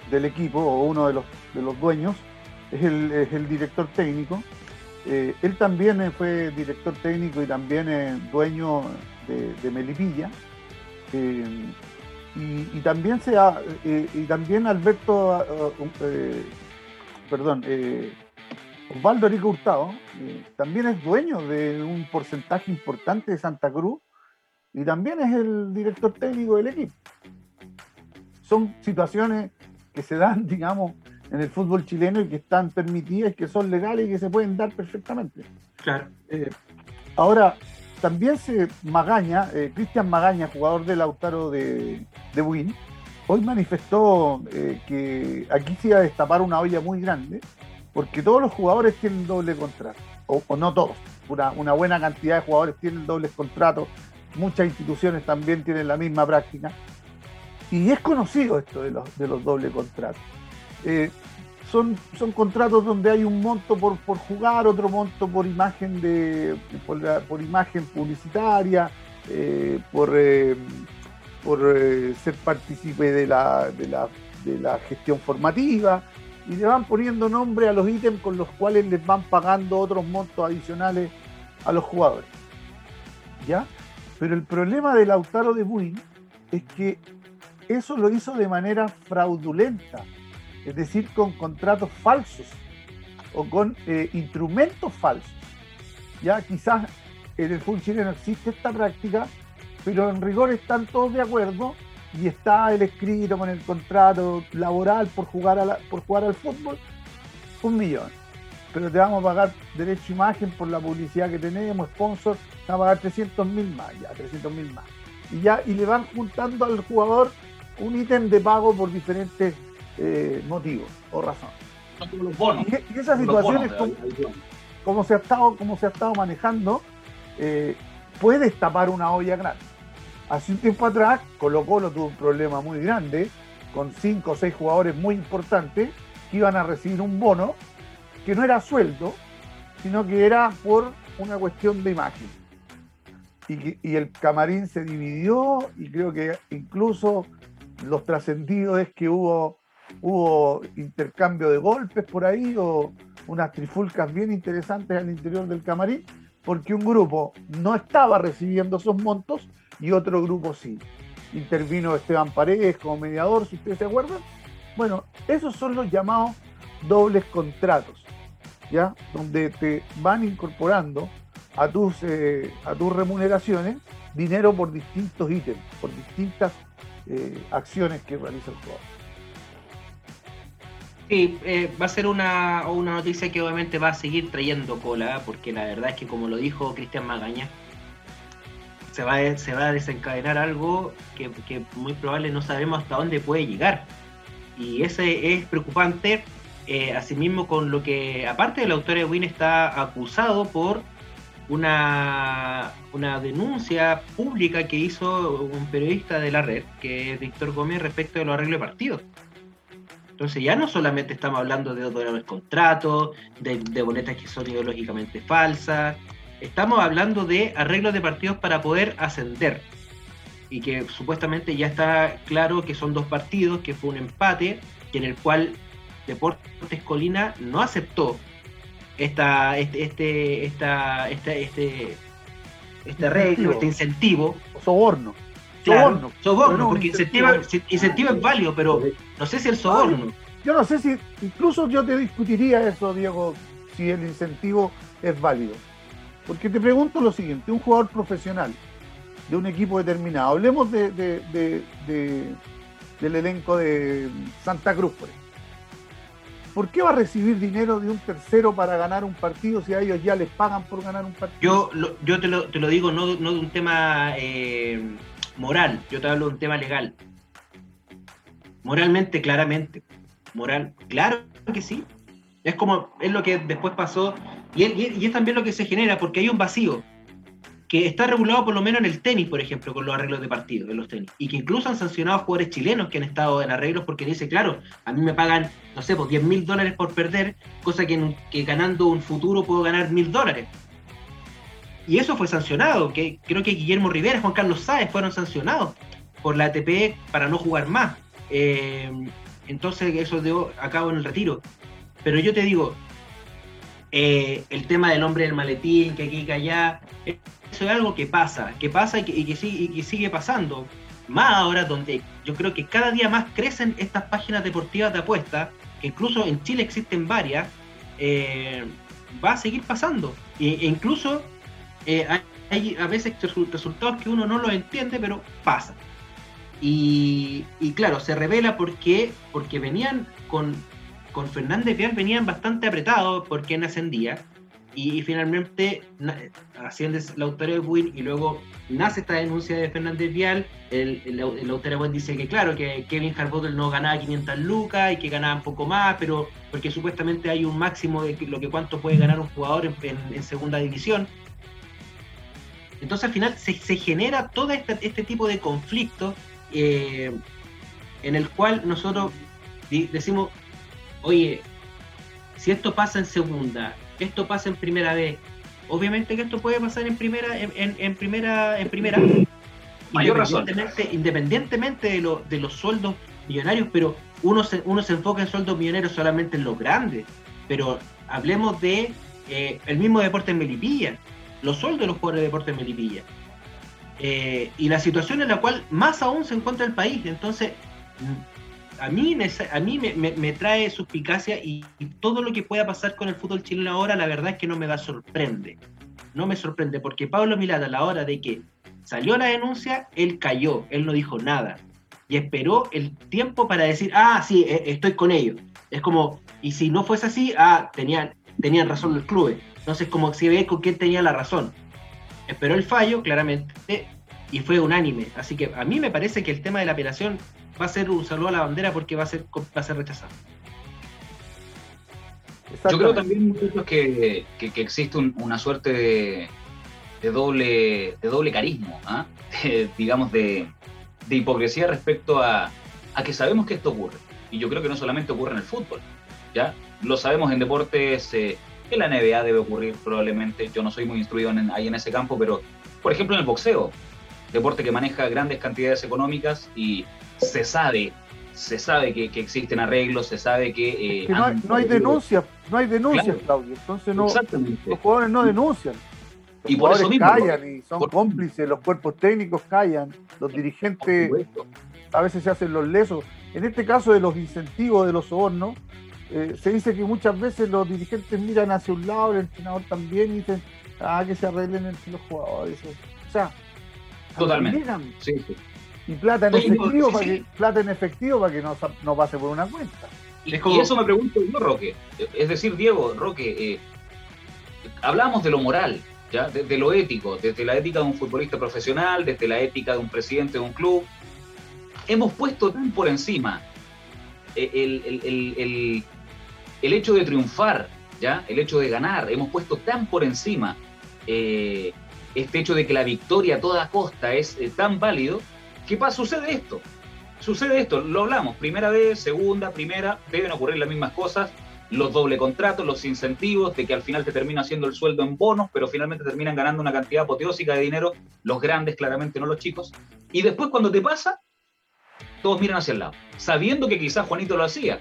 del, equipo, o uno de los, de los dueños, es el, director técnico. Eh, él también eh, fue director técnico y también es dueño de, Melipilla. y, también se y también Alberto, perdón, Osvaldo Rico Hurtado también es dueño de un porcentaje importante de Santa Cruz y también es el director técnico del equipo. Son situaciones que se dan, digamos, en el fútbol chileno y que están permitidas, que son legales y que se pueden dar perfectamente. Claro. Eh, ahora, también se Magaña, eh, Cristian Magaña, jugador del Lautaro de, de Win, hoy manifestó eh, que aquí se iba a destapar una olla muy grande, porque todos los jugadores tienen doble contrato, o, no todos, una, una, buena cantidad de jugadores tienen dobles contratos muchas instituciones también tienen la misma práctica. Y es conocido esto de los, de los doble contratos. Eh, son, son contratos donde hay un monto por, por jugar, otro monto por imagen de por, imagen publicitaria, eh, por, eh, por ser partícipe de la, de, la, de la gestión formativa, y le van poniendo nombre a los ítems con los cuales les van pagando otros montos adicionales a los jugadores. ¿Ya? Pero el problema del Lautaro de Buin es que eso lo hizo de manera fraudulenta, es decir, con contratos falsos o con eh, instrumentos falsos. Ya quizás en el fútbol chileno existe esta práctica, pero en rigor están todos de acuerdo y está el escrito con el contrato laboral por jugar, por jugar al fútbol, un millón pero te vamos a pagar derecho a imagen por la publicidad que tenemos, sponsor, te vamos a pagar 300 mil más, ya, 300 mil más. Y ya, y le van juntando al jugador un ítem de pago por diferentes eh, motivos o razones. Y, esas situaciones, como, se ha estado, como se ha estado manejando, eh, puede destapar una olla grande. Hace un tiempo atrás, Colo Colo tuvo un problema muy grande, con cinco o seis jugadores muy importantes que iban a recibir un bono que no era sueldo, sino que era por una cuestión de imagen. Y, el camarín se dividió y creo que incluso los trascendidos es que hubo, hubo intercambio de golpes por ahí o, unas trifulcas bien interesantes al interior del camarín, porque un grupo no estaba recibiendo esos montos y otro grupo sí. Intervino Esteban Paredes como mediador, si ustedes se acuerdan. Bueno, esos son los llamados dobles contratos, ¿ya? Donde te van incorporando a tus, eh, a tus remuneraciones dinero por distintos ítems, por distintas eh, acciones que realiza el jugador. Sí, eh, va a ser una, una noticia que obviamente va a seguir trayendo cola, porque la verdad es que como lo dijo Cristian Magaña, se va, a, se va a desencadenar algo que, que, muy probable no sabemos hasta dónde puede llegar. Y ese es preocupante, eh, asimismo con lo que, aparte del autor de Win, está acusado por una, una denuncia pública que hizo un periodista de la red, que es Víctor Gómez, respecto de los arreglos de partidos. Entonces ya no solamente estamos hablando de dobles contratos, de, de boletas que son ideológicamente falsas, estamos hablando de arreglos de partidos para poder ascender. Y que supuestamente ya está claro que son dos partidos, que fue un empate, y en el cual Deportes Colina no aceptó esta, este, este, esta, este, este, este arreglo, este incentivo. Soborno. Claro, soborno, soborno porque incentivo, incentivo es válido, pero no sé si el soborno. Yo no sé si, incluso yo te discutiría eso, Diego, si el incentivo es válido. Porque te pregunto lo siguiente, un jugador profesional de un equipo determinado, hablemos de, de, de, del elenco de Santa Cruz, por ejemplo. ¿Por qué va a recibir dinero de un tercero para ganar un partido si a ellos ya les pagan por ganar un partido? Yo, lo, yo te, lo, te lo digo no, de un tema eh, moral, yo te hablo de un tema legal. Moralmente, claramente. Moral, claro que sí. Es como, es lo que después pasó, y es, y es también lo que se genera, porque hay un vacío que está regulado por lo menos en el tenis, por ejemplo, con los arreglos de partido en los tenis, y que incluso han sancionado a jugadores chilenos que han estado en arreglos porque dice, claro, a mí me pagan, no sé, pues 10 mil dólares por perder, cosa que, ganando un futuro puedo ganar mil dólares. Y eso fue sancionado, que creo que Guillermo Rivera, Juan Carlos Sáez fueron sancionados por la ATP para no jugar más. Eh, entonces eso dio a en el retiro. Pero yo te digo, eh, el tema del hombre del maletín, que aquí, que allá, eso es algo que pasa, que pasa y que, sigue, pasando. Más ahora donde yo creo que cada día más crecen estas páginas deportivas de apuesta, que incluso en Chile existen varias, eh, va a seguir pasando. E, e incluso eh, hay, a veces resultados que uno no los entiende, pero pasa. Y, claro, se revela porque, porque venían con, con Fernández Vial, venían bastante apretados porque él ascendía. Y, y finalmente asciende la autoridad de Win y luego nace esta denuncia de Fernández Vial. El, el, el autoridad Win dice que, claro, que Kevin Harbottle no ganaba 500 lucas y que ganaba un poco más, pero porque supuestamente hay un máximo de lo que cuánto puede ganar un jugador en, segunda división. Entonces al final se, se genera todo este, este, tipo de conflicto eh, en el cual nosotros decimos, oye, si esto pasa en segunda, esto pasa en primera vez, obviamente que esto puede pasar en primera, en, en, en primera, en primera. Mayor independientemente, razón. independientemente de, lo, de los sueldos millonarios, pero uno se, uno se enfoca en sueldos millonarios solamente en los grandes. Pero hablemos de eh, el mismo deporte en Melipilla, los sueldos de los jugadores de deporte en Melipilla. Eh, y la situación en la cual más aún se encuentra el país. Entonces, a mí, me, a mí me, trae suspicacia y, todo lo que pueda pasar con el fútbol chileno ahora, la verdad es que no me da sorprende. No me sorprende, porque Pablo Milad a la hora de que salió la denuncia, él cayó, él no dijo nada. Y esperó el tiempo para decir, ah, sí, estoy con ellos. Es como, y si no fuese así, ah, tenían, tenían razón los clubes. Entonces, como si ve con quién tenía la razón. Esperó el fallo, claramente, y fue unánime. Así que a mí me parece que el tema de la apelación va a ser un saludo a la bandera porque va a ser, va a ser rechazado. Yo creo también que, que, que existe un, una suerte de, de, doble, de doble carismo, ¿eh? digamos, de, de, hipocresía respecto a, a, que sabemos que esto ocurre. Y yo creo que no solamente ocurre en el fútbol, ¿ya? Lo sabemos en deportes, eh, en la NBA debe ocurrir probablemente, yo no soy muy instruido en, ahí en ese campo, pero por ejemplo en el boxeo, deporte que maneja grandes cantidades económicas y se sabe se sabe que, existen arreglos, se sabe que... Eh, no, hay, denuncias, no hay denuncias, Claudio. Entonces no, los jugadores no denuncian. Los y por eso mismo, callan y son cómplices, los cuerpos técnicos callan, los dirigentes a veces se hacen los lesos. En este caso de los incentivos de los sobornos, eh, se dice que muchas veces los dirigentes miran hacia un lado, el entrenador también, y dicen, ah, que se arreglen entre los jugadores. O sea, totalmente. Y plata en efectivo, para que, plata en efectivo para que no, no pase por una cuenta. Y eso me pregunto yo, Roque. Es decir, Diego, Roque, eh, hablamos de lo moral, ¿ya? De, lo ético, desde la ética de un futbolista profesional, desde la ética de un presidente de un club. Hemos puesto tan por encima eh, el, el hecho de triunfar, ¿ya? el hecho de ganar, hemos puesto tan por encima eh, este hecho de que la victoria a toda costa es eh, tan válido, ¿qué pasa? Sucede esto. Sucede esto, lo hablamos, primera vez, segunda, primera, deben ocurrir las mismas cosas, los doble contratos, los incentivos, de que al final te termina haciendo el sueldo en bonos, pero finalmente terminan ganando una cantidad apoteósica de dinero, los grandes claramente, no los chicos. Y después cuando te pasa, todos miran hacia el lado, sabiendo que quizás Juanito lo hacía,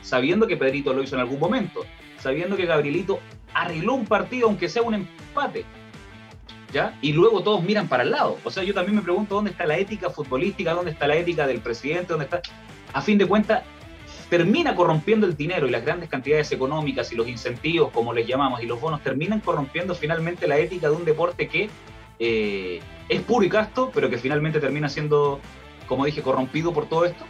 sabiendo que Pedrito lo hizo en algún momento, sabiendo que Gabrielito arregló un partido aunque sea un empate. Y luego todos miran para el lado. O sea, yo también me pregunto dónde está la ética futbolística, dónde está la ética del presidente, dónde está... A fin de cuentas, termina corrompiendo el dinero y las grandes cantidades económicas y los incentivos, como les llamamos, y los bonos, terminan corrompiendo finalmente la ética de un deporte que eh, es puro y casto, pero que finalmente termina siendo, como dije, corrompido por todo esto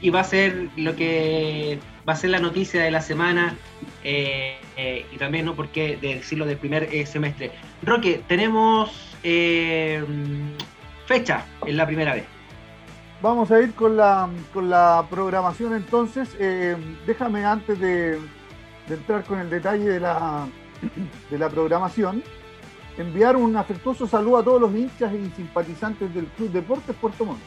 y va a ser lo que va a ser la noticia de la semana eh, eh, y también, ¿no? Porque decirlo del primer eh, semestre. Roque, tenemos fecha en la primera vez. Vamos a ir con la, con la programación entonces. déjame antes de, de, entrar con el detalle de la, de la programación, enviar un afectuoso saludo a todos los hinchas y simpatizantes del Club Deportes Puerto Montt.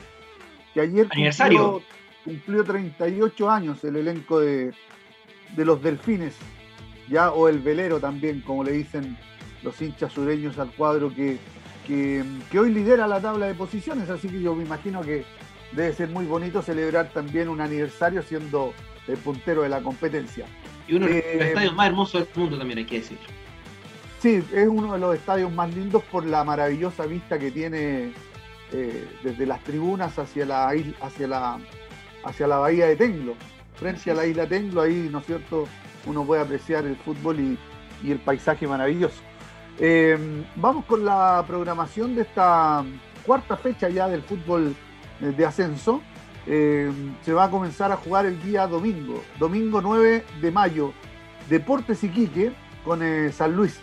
Que ayer aniversario cumplió 38 años el elenco de, los Delfines, ya o el velero también, como le dicen los hinchas sureños al cuadro que, que, hoy lidera la tabla de posiciones, así que yo me imagino que debe ser muy bonito celebrar también un aniversario siendo el puntero de la competencia. Y uno de los eh, estadios más hermosos del mundo también hay que decir. Sí, es uno de los estadios más lindos por la maravillosa vista que tiene eh, desde las tribunas hacia la, hacia la hacia la bahía de Tenglo, frente a la isla Tenglo, ahí, ¿no es cierto?, uno puede apreciar el fútbol y, el paisaje maravilloso. Eh, vamos con la programación de esta cuarta fecha ya del fútbol de ascenso. Eh, se va a comenzar a jugar el día domingo, domingo 9 de mayo, Deportes Iquique con eh, San Luis,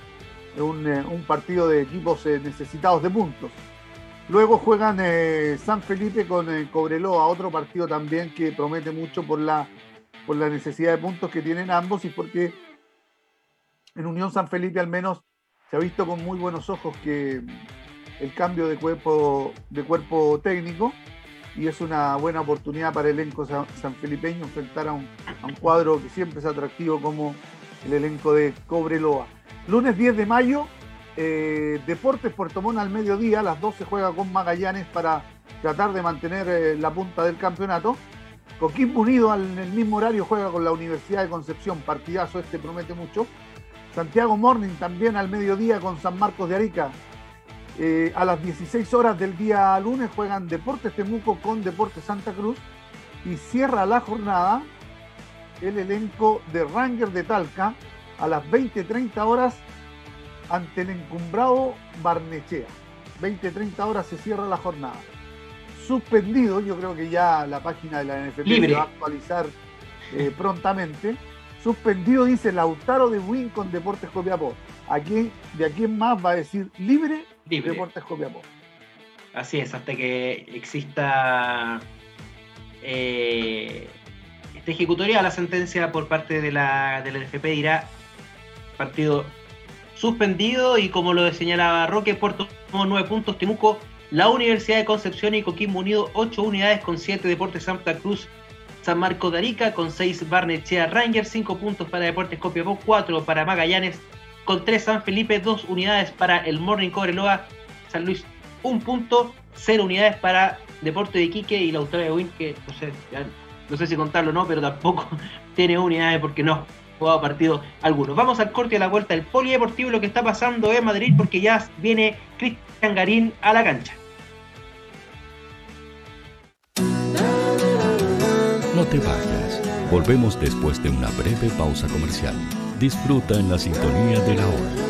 un, partido de equipos necesitados de puntos. Luego juegan eh, San Felipe con eh, Cobreloa, otro partido también que promete mucho por la, por la necesidad de puntos que tienen ambos y porque en Unión San Felipe al menos se ha visto con muy buenos ojos que el cambio de cuerpo, de cuerpo técnico y es una buena oportunidad para el elenco sanfelipeño enfrentar a un, a un cuadro que siempre es atractivo como el elenco de Cobreloa. Lunes 10 de mayo, eh, Deportes Puerto Montt al mediodía, a las 12 juega con Magallanes para tratar de mantener eh, la punta del campeonato. Coquimbo Unido en el mismo horario juega con la Universidad de Concepción, partidazo este promete mucho. Santiago Morning también al mediodía con San Marcos de Arica. Eh, a las 16 horas del día lunes juegan Deportes Temuco con Deportes Santa Cruz y cierra la jornada el elenco de Ranger de Talca a las 20-30 horas ante el encumbrado Barnechea. 20-30 horas se cierra la jornada. Suspendido, yo creo que ya la página de la NFP se va a actualizar eh, prontamente. Suspendido dice Lautaro de Win con Deportes Copiapó. Aquí, de aquí en más va a decir libre, Deportes Copiapó. Así es, hasta que exista eh, esta ejecutoria la sentencia por parte de la, de la NFP dirá partido suspendido y como lo señalaba Roque, Puerto Montt 9 puntos, Temuco, la Universidad de Concepción y Coquimbo Unido 8 unidades con 7 Deportes Santa Cruz, San Marco de Arica con 6 Barnechea Rangers, 5 puntos para Deportes Copiapó, 4 para Magallanes, con 3 San Felipe, 2 unidades para el Morning Cobreloa, San Luis 1 punto, 0 unidades para Deporte de Iquique y la Australia Win, que no sé, no sé si contarlo o no, pero tampoco tiene unidades porque no jugado partido alguno. Vamos al corte de la vuelta del polideportivo lo que está pasando en Madrid porque ya viene Cristian Garín a la cancha. No te vayas. Volvemos después de una breve pausa comercial. Disfruta en la sintonía de la hora.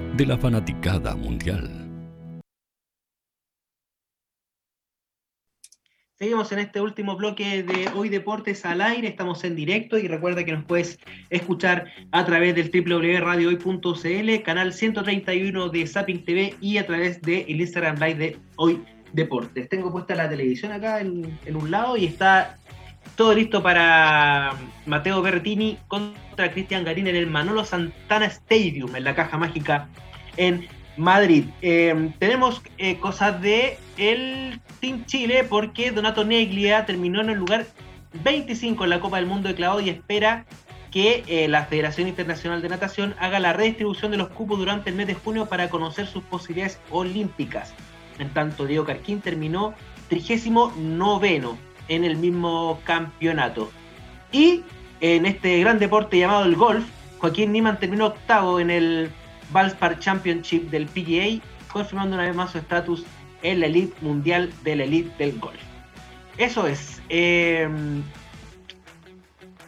de la fanaticada mundial. Seguimos en este último bloque de Hoy Deportes al aire, estamos en directo y recuerda que nos puedes escuchar a través del www.radiohoy.cl, canal 131 de Zapping TV y a través del de Instagram Live de Hoy Deportes. Tengo puesta la televisión acá en, un lado y está todo listo para Mateo Berrettini contra Cristian Garín en el Manolo Santana Stadium, en la caja mágica en Madrid. Eh, tenemos eh, cosas de el Team Chile porque Donato Neglia terminó en el lugar 25 en la Copa del Mundo de Clavado y espera que eh, la Federación Internacional de Natación haga la redistribución de los cupos durante el mes de junio para conocer sus posibilidades olímpicas. En tanto, Diego Carquín terminó 39 en el mismo campeonato. Y en este gran deporte llamado el golf, Joaquín Niman terminó octavo en el Valspar Championship del PGA, confirmando una vez más su estatus en la elite mundial de la elite del golf. Eso es. Eh,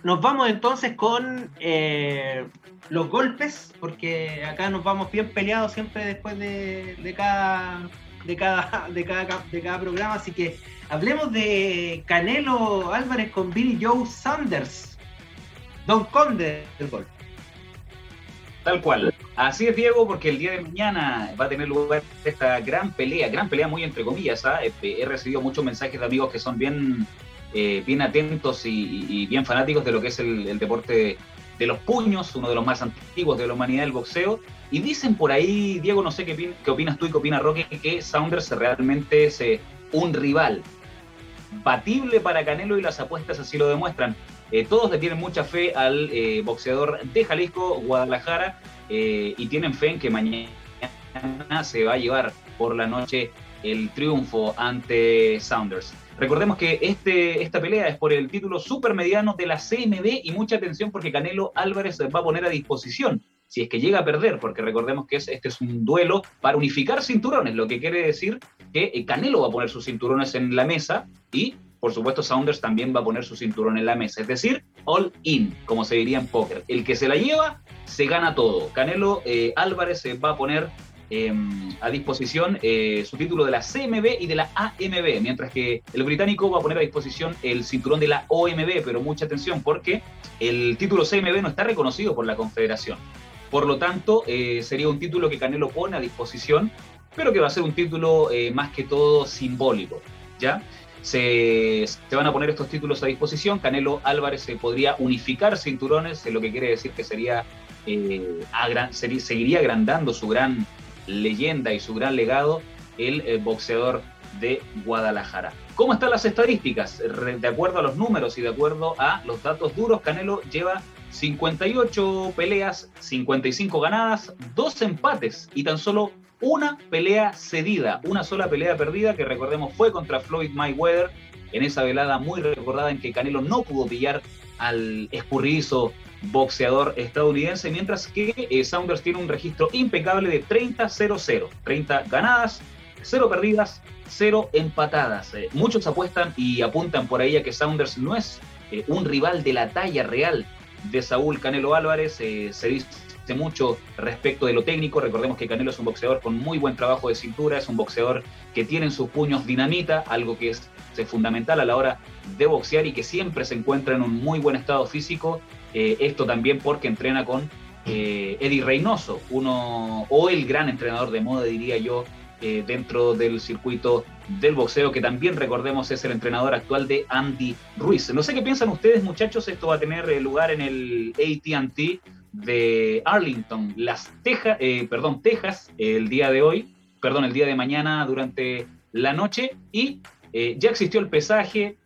nos vamos entonces con eh, los golpes, porque acá nos vamos bien peleados siempre después de, de, cada, de, cada, de, cada, de cada programa. Así que hablemos de Canelo Álvarez con Billy Joe Sanders, Don Conde del golf. Tal cual. Así es, Diego, porque el día de mañana va a tener lugar esta gran pelea, gran pelea muy entre comillas. ¿ah? He recibido muchos mensajes de amigos que son bien, eh, bien atentos y, bien fanáticos de lo que es el, el, deporte de los puños, uno de los más antiguos de la humanidad del boxeo. Y dicen por ahí, Diego, no sé qué, opinas tú y qué opina Roque, que Saunders realmente es eh, un rival batible para Canelo y las apuestas así lo demuestran. Eh, todos le tienen mucha fe al eh, boxeador de Jalisco, Guadalajara, eh, y tienen fe en que mañana se va a llevar por la noche el triunfo ante Saunders. Recordemos que este, esta pelea es por el título supermediano de la CMB y mucha atención porque Canelo Álvarez va a poner a disposición si es que llega a perder, porque recordemos que es, este es un duelo para unificar cinturones, lo que quiere decir que Canelo va a poner sus cinturones en la mesa y por supuesto Saunders también va a poner su cinturón en la mesa, es decir, all in, como se diría en póker. El que se la lleva, se gana todo. Canelo eh, Álvarez va a poner eh, a disposición eh, su título de la CMB y de la AMB, mientras que el británico va a poner a disposición el cinturón de la OMB, pero mucha atención porque el título CMB no está reconocido por la Confederación. Por lo tanto, eh, sería un título que Canelo pone a disposición, pero que va a ser un título eh, más que todo simbólico. ¿ya? Se, se, van a poner estos títulos a disposición. Canelo Álvarez se podría unificar cinturones, lo que quiere decir que sería, eh, seguiría agrandando su gran leyenda y su gran legado el eh, boxeador de Guadalajara. ¿Cómo están las estadísticas? De acuerdo a los números y de acuerdo a los datos duros, Canelo lleva 58 peleas, 55 ganadas, dos empates y tan solo una pelea cedida, una sola pelea perdida que recordemos fue contra Floyd Mayweather en esa velada muy recordada en que Canelo no pudo pillar al escurridizo boxeador estadounidense, mientras que eh, Saunders tiene un registro impecable de 30-0-0, 30 ganadas, 0 perdidas, 0 empatadas. Eh, muchos apuestan y apuntan por ahí a que Saunders no es eh, un rival de la talla real de Saúl Canelo Álvarez. Eh, se dice mucho respecto de lo técnico. Recordemos que Canelo es un boxeador con muy buen trabajo de cintura, es un boxeador que tiene en sus puños dinamita, algo que es, es fundamental a la hora de boxear y que siempre se encuentra en un muy buen estado físico. Eh, esto también porque entrena con eh, Eddie Reynoso, uno o el gran entrenador de moda, diría yo, eh, dentro del circuito del boxeo, que también recordemos es el entrenador actual de Andy Ruiz. No sé qué piensan ustedes, muchachos, esto va a tener lugar en el ATT de Arlington, las Texas, eh, perdón, Texas, el día de hoy, perdón, el día de mañana durante la noche, y eh, ya existió el pesaje,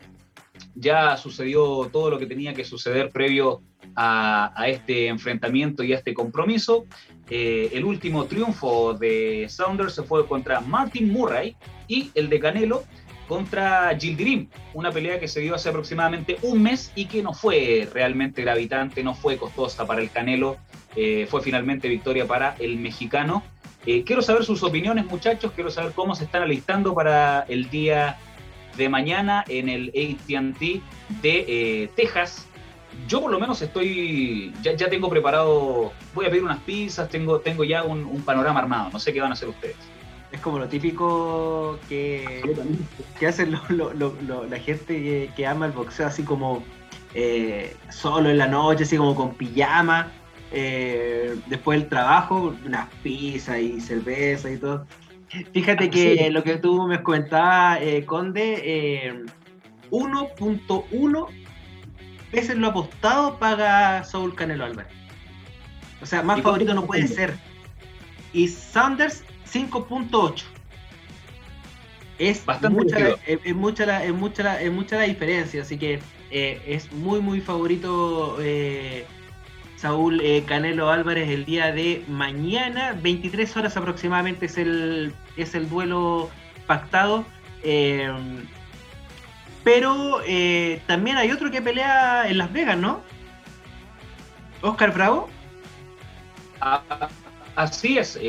ya sucedió todo lo que tenía que suceder previo a, este enfrentamiento y a este compromiso. Eh, el último triunfo de Saunders se fue contra Martin Murray y el de Canelo contra Gildirim, una pelea que se dio hace aproximadamente un mes y que no fue realmente gravitante, no fue costosa para el Canelo, eh, fue finalmente victoria para el mexicano. Eh, quiero saber sus opiniones, muchachos, quiero saber cómo se están alistando para el día de mañana en el ATT de Texas. Yo por lo menos estoy, ya, ya, tengo preparado, voy a pedir unas pizzas, tengo, tengo ya un, panorama armado, no sé qué van a hacer ustedes. Es como lo típico que, que hacen la gente que, ama el boxeo, así como eh, solo en la noche, así como con pijama, eh, después del trabajo, unas pizzas y cerveza y todo. Fíjate que lo que tú me comentabas, eh, Conde, 1.1 eh, veces lo apostado paga Saúl Canelo Álvarez. O sea, más favorito no puede ser. Y Sanders 5.8. Es mucha, la, es, mucha la, es, mucha la, es mucha la diferencia, así que eh, es muy, muy favorito Saúl eh, Canelo Álvarez el día de mañana, 23 horas aproximadamente es el, es el duelo pactado. Eh, pero eh, también hay otro que pelea en Las Vegas, ¿no? Oscar Bravo. así es,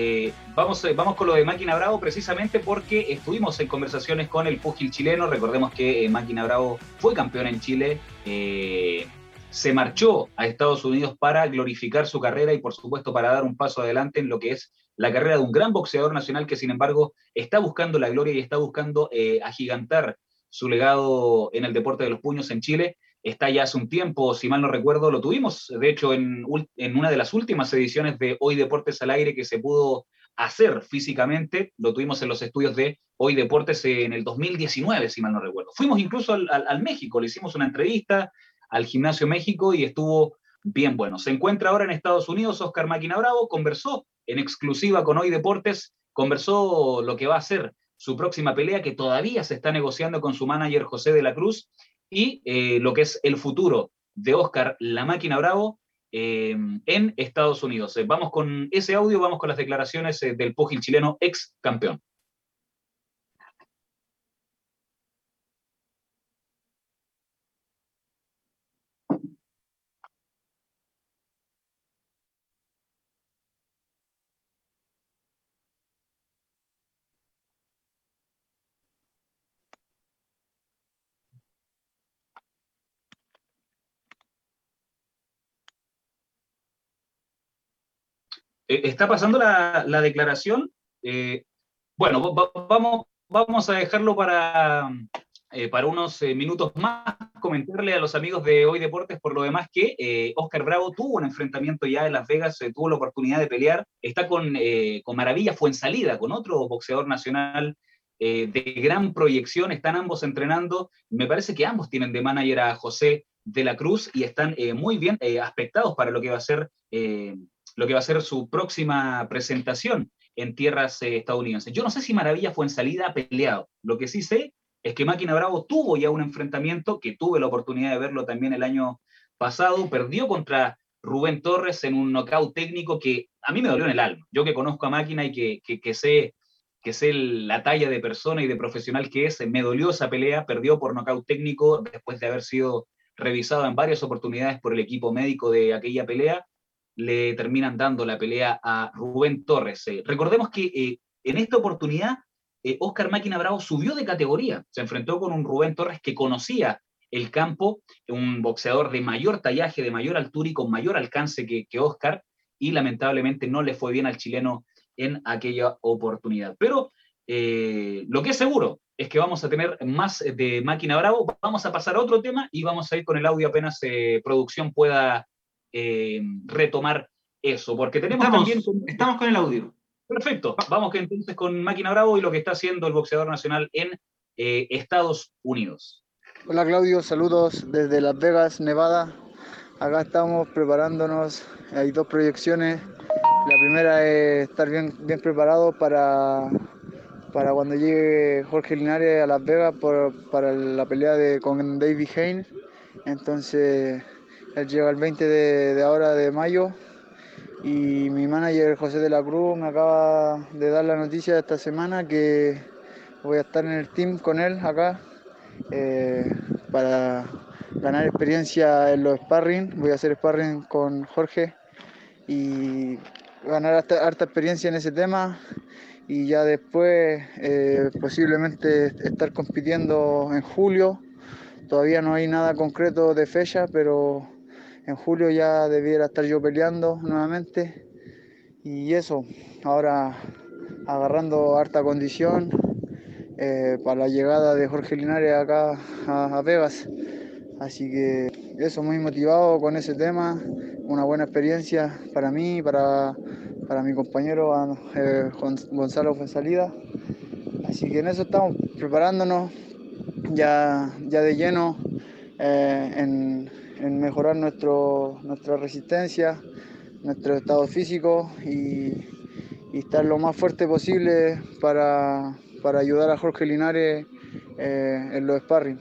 vamos, vamos con lo de Máquina Bravo precisamente porque estuvimos en conversaciones con el púgil chileno. Recordemos que Máquina Bravo fue campeón en Chile se marchó a Estados Unidos para glorificar su carrera y por supuesto para dar un paso adelante en lo que es la carrera de un gran boxeador nacional que sin embargo está buscando la gloria y está buscando eh, agigantar su legado en el deporte de los puños en Chile. Está ya hace un tiempo, si mal no recuerdo, lo tuvimos, de hecho, en, una de las últimas ediciones de Hoy Deportes al Aire que se pudo hacer físicamente, lo tuvimos en los estudios de Hoy Deportes en el 2019, si mal no recuerdo. Fuimos incluso al, México, le hicimos una entrevista, al Gimnasio México y estuvo bien bueno. Se encuentra ahora en Estados Unidos Oscar Máquina Bravo, conversó en exclusiva con Hoy Deportes, conversó lo que va a ser su próxima pelea, que todavía se está negociando con su manager José de la Cruz, y eh, lo que es el futuro de Oscar La Máquina Bravo eh, en Estados Unidos. Eh, vamos con ese audio, vamos con las declaraciones del pugil chileno ex campeón. Eh, está pasando la, declaración. Eh, bueno, vamos, a dejarlo para, eh, para unos minutos más, comentarle a los amigos de Hoy Deportes por lo demás que Oscar Bravo tuvo un enfrentamiento ya en Las Vegas, tuvo la oportunidad de pelear, está con, con Maravilla salida con otro boxeador nacional de gran proyección, están ambos entrenando, me parece que ambos tienen de manager a José de la Cruz y están muy bien aspectados para lo que va a ser lo que va a ser su próxima presentación en tierras eh, estadounidenses. Yo no sé si Maravilla fue en salida peleado. Lo que sí sé es que Máquina Bravo tuvo ya un enfrentamiento, que tuve la oportunidad de verlo también el año pasado, perdió contra Rubén Torres en un knockout técnico que a mí me dolió en el alma. Yo que conozco a Máquina y que, sé, que sé la talla de persona y de profesional que es, me dolió esa pelea, perdió por knockout técnico después de haber sido revisado en varias oportunidades por el equipo médico de aquella pelea le terminan dando la pelea a Rubén Torres. Eh, recordemos que eh, en esta oportunidad eh, Oscar Máquina Bravo subió de categoría, se enfrentó con un Rubén Torres que conocía el campo, un boxeador de mayor tallaje, de mayor altura y con mayor alcance que, que Oscar, y lamentablemente no le fue bien al chileno en aquella oportunidad. Pero lo que es seguro es que vamos a tener más de Máquina Bravo. Vamos a pasar a otro tema y vamos a ir con el audio apenas producción pueda eh, retomar eso, porque tenemos estamos, también... Estamos con el audio. Perfecto, vamos que entonces con Máquina Bravo y lo que está haciendo el boxeador nacional en eh, Estados Unidos. Hola Claudio, saludos desde Las Vegas, Nevada. Acá estamos preparándonos, hay dos proyecciones. La primera es estar bien, bien preparado para, para cuando llegue Jorge Linares a Las Vegas para la pelea de, con David Haynes. Entonces él llega el 20 de, ahora de mayo y mi manager José de la Cruz me acaba de dar la noticia esta semana que voy a estar en el team con él acá eh, para ganar experiencia en los sparring. Voy a hacer sparring con Jorge y ganar harta experiencia en ese tema y ya después eh, posiblemente estar compitiendo en julio. Todavía no hay nada concreto de fecha, pero en julio ya debiera estar yo peleando nuevamente. Y eso, ahora agarrando harta condición eh, para la llegada de Jorge Linares acá a, a Vegas. Así que eso, muy motivado con ese tema, una buena experiencia para mí, para para mi compañero eh, Gonzalo salida Así que en eso estamos preparándonos ya, ya de lleno eh, en, mejorar nuestro, nuestra resistencia, nuestro estado físico y, estar lo más fuerte posible para, ayudar a Jorge Linares eh, en los sparring.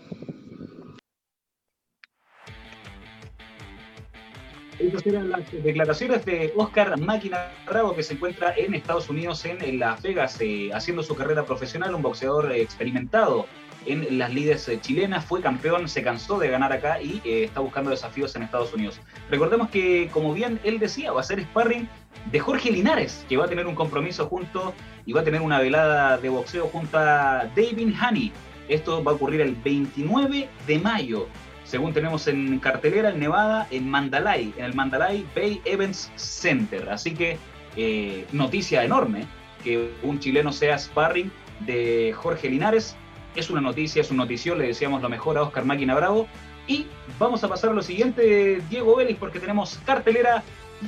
Estas eran las declaraciones de Oscar Máquina Bravo, que se encuentra en Estados Unidos, en Las Vegas, eh, haciendo su carrera profesional, un boxeador eh, experimentado en las lides eh, chilenas, fue campeón, se cansó de ganar acá y está buscando desafíos en Estados Unidos. Recordemos que, como bien él decía, va a ser sparring de Jorge Linares, que va a tener un compromiso junto y va a tener una velada de boxeo junto a David Honey. Esto va a ocurrir el 29 de mayo según tenemos en cartelera, en Nevada, en Mandalay, en el Mandalay Bay Events Center. Así que eh, noticia enorme que un chileno sea sparring de Jorge Linares. Es una noticia, es un notición, le deseamos lo mejor a Oscar Máquina Bravo. Y vamos a pasar a lo siguiente, Diego Vélez, porque tenemos cartelera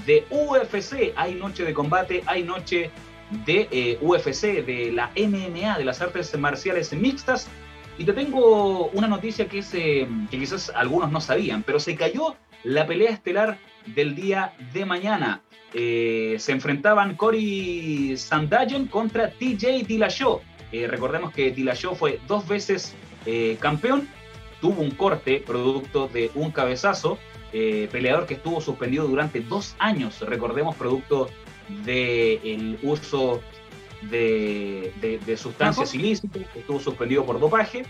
de UFC. Hay noche de combate, hay noche de eh, UFC, de la MMA, de las artes marciales mixtas. Y te tengo una noticia que, es, que quizás algunos no sabían, pero se cayó la pelea estelar del día de mañana. Eh, se enfrentaban Cory Sandagen contra TJ Dillashaw. Eh, recordemos que Dillashaw fue dos veces campeón, tuvo un corte producto de un cabezazo, peleador que estuvo suspendido durante dos años, recordemos, producto del uso de, sustancias ilícitas, estuvo suspendido por dopaje.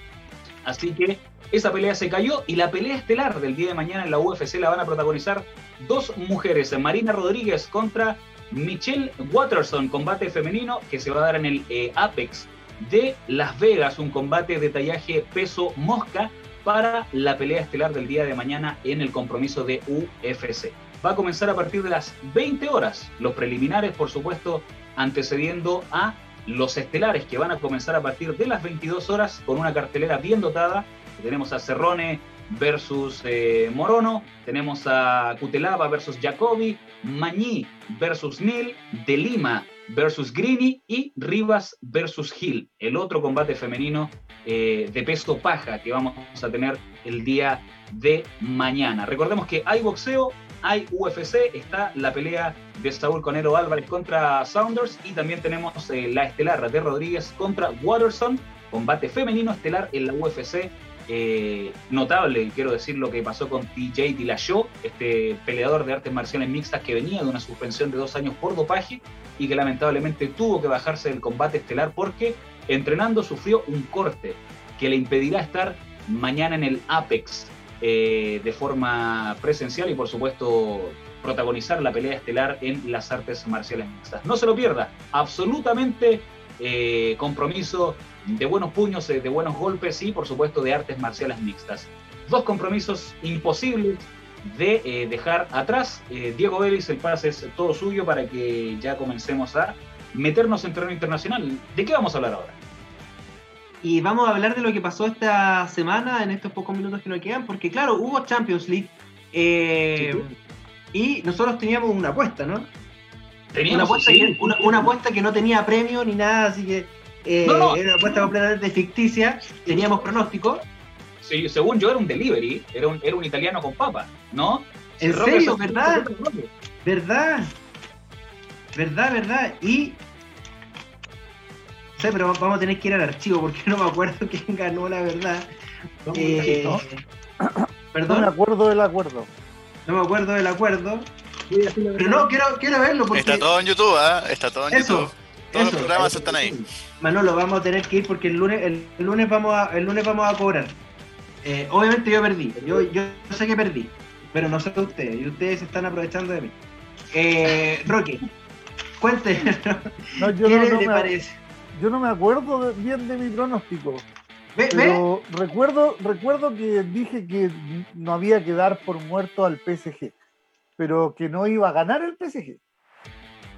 Así que esa pelea se cayó y la pelea estelar del día de mañana en la UFC la van a protagonizar dos mujeres, Marina Rodríguez contra Michelle Watterson, combate femenino que se va a dar en el eh, Apex de Las Vegas, un combate de tallaje peso mosca para la pelea estelar del día de mañana en el compromiso de UFC. Va a comenzar a partir de las 20 horas, los preliminares por supuesto antecediendo a los estelares que van a comenzar a partir de las 22 horas con una cartelera bien dotada. Tenemos a Cerrone versus eh, Morono, tenemos a Cutelaba versus Jacobi, Mañí versus Nil, De Lima versus Grini y Rivas versus Gil, el otro combate femenino eh, de peso paja que vamos a tener el día de mañana. Recordemos que hay boxeo, hay UFC, está la pelea de Saúl Conero Álvarez contra Saunders y también tenemos eh, la estelar de Rodríguez contra Watterson, combate femenino estelar en la UFC. Eh, notable, quiero decir lo que pasó con TJ Dillashaw, este peleador de artes marciales mixtas que venía de una suspensión de dos años por dopaje y que lamentablemente tuvo que bajarse del combate estelar porque entrenando sufrió un corte que le impedirá estar mañana en el Apex eh, de forma presencial y por supuesto protagonizar la pelea estelar en las artes marciales mixtas. No se lo pierda, absolutamente eh, compromiso de buenos puños, eh, de buenos golpes y por supuesto de artes marciales mixtas. Dos compromisos imposibles de dejar atrás. Diego Vélez, el pase es todo suyo para que ya comencemos a meternos en terreno internacional. ¿De qué vamos a hablar ahora? Y vamos a hablar de lo que pasó esta semana, en estos pocos minutos que nos quedan, porque claro, hubo Champions League. Eh, y nosotros teníamos una apuesta, ¿no? Teníamos una apuesta, que, no tenía premio ni nada, así que eh, era una apuesta completamente ficticia. Teníamos pronóstico. Sí, según yo era un delivery, era un, era un italiano con papa, ¿no? ¿En serio? ¿Verdad? ¿Verdad? ¿Verdad? ¿Verdad? Y sé, pero vamos a tener que ir al archivo porque no me acuerdo quién ganó la verdad. Eh, ¿Perdón? No me acuerdo del acuerdo. No me acuerdo del acuerdo. Pero no, quiero, quiero verlo porque... Está todo en YouTube, ¿eh? Está todo en YouTube. Todos los programas están ahí. Manolo, vamos a tener que ir porque el lunes, el, lunes vamos a, el lunes vamos a cobrar. Eh, obviamente yo perdí, yo, yo sé que perdí, pero no sé ustedes, y ustedes se están aprovechando de mí. Eh, Roque, cuente, no, yo ¿qué no, le parece? Yo no me acuerdo bien de mi pronóstico. pero recuerdo, recuerdo que dije que no había que dar por muerto al PSG, pero que no iba a ganar el PSG.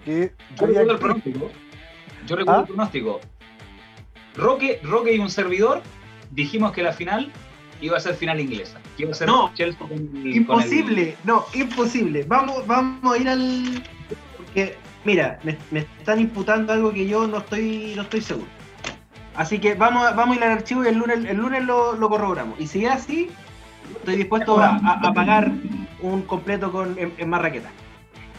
Que el pronóstico. Yo recuerdo el ¿Ah? pronóstico. Roque, Roque y un servidor dijimos que la final iba a ser final inglesa. iba a ser no, imposible, no, imposible. Vamos, vamos a ir al. Porque, mira, me, están imputando algo que yo no estoy, no estoy seguro. Así que vamos, vamos a ir al archivo y el lunes, el lunes lo, corroboramos. Y si es así, estoy dispuesto a, pagar un completo con, en, Marraqueta.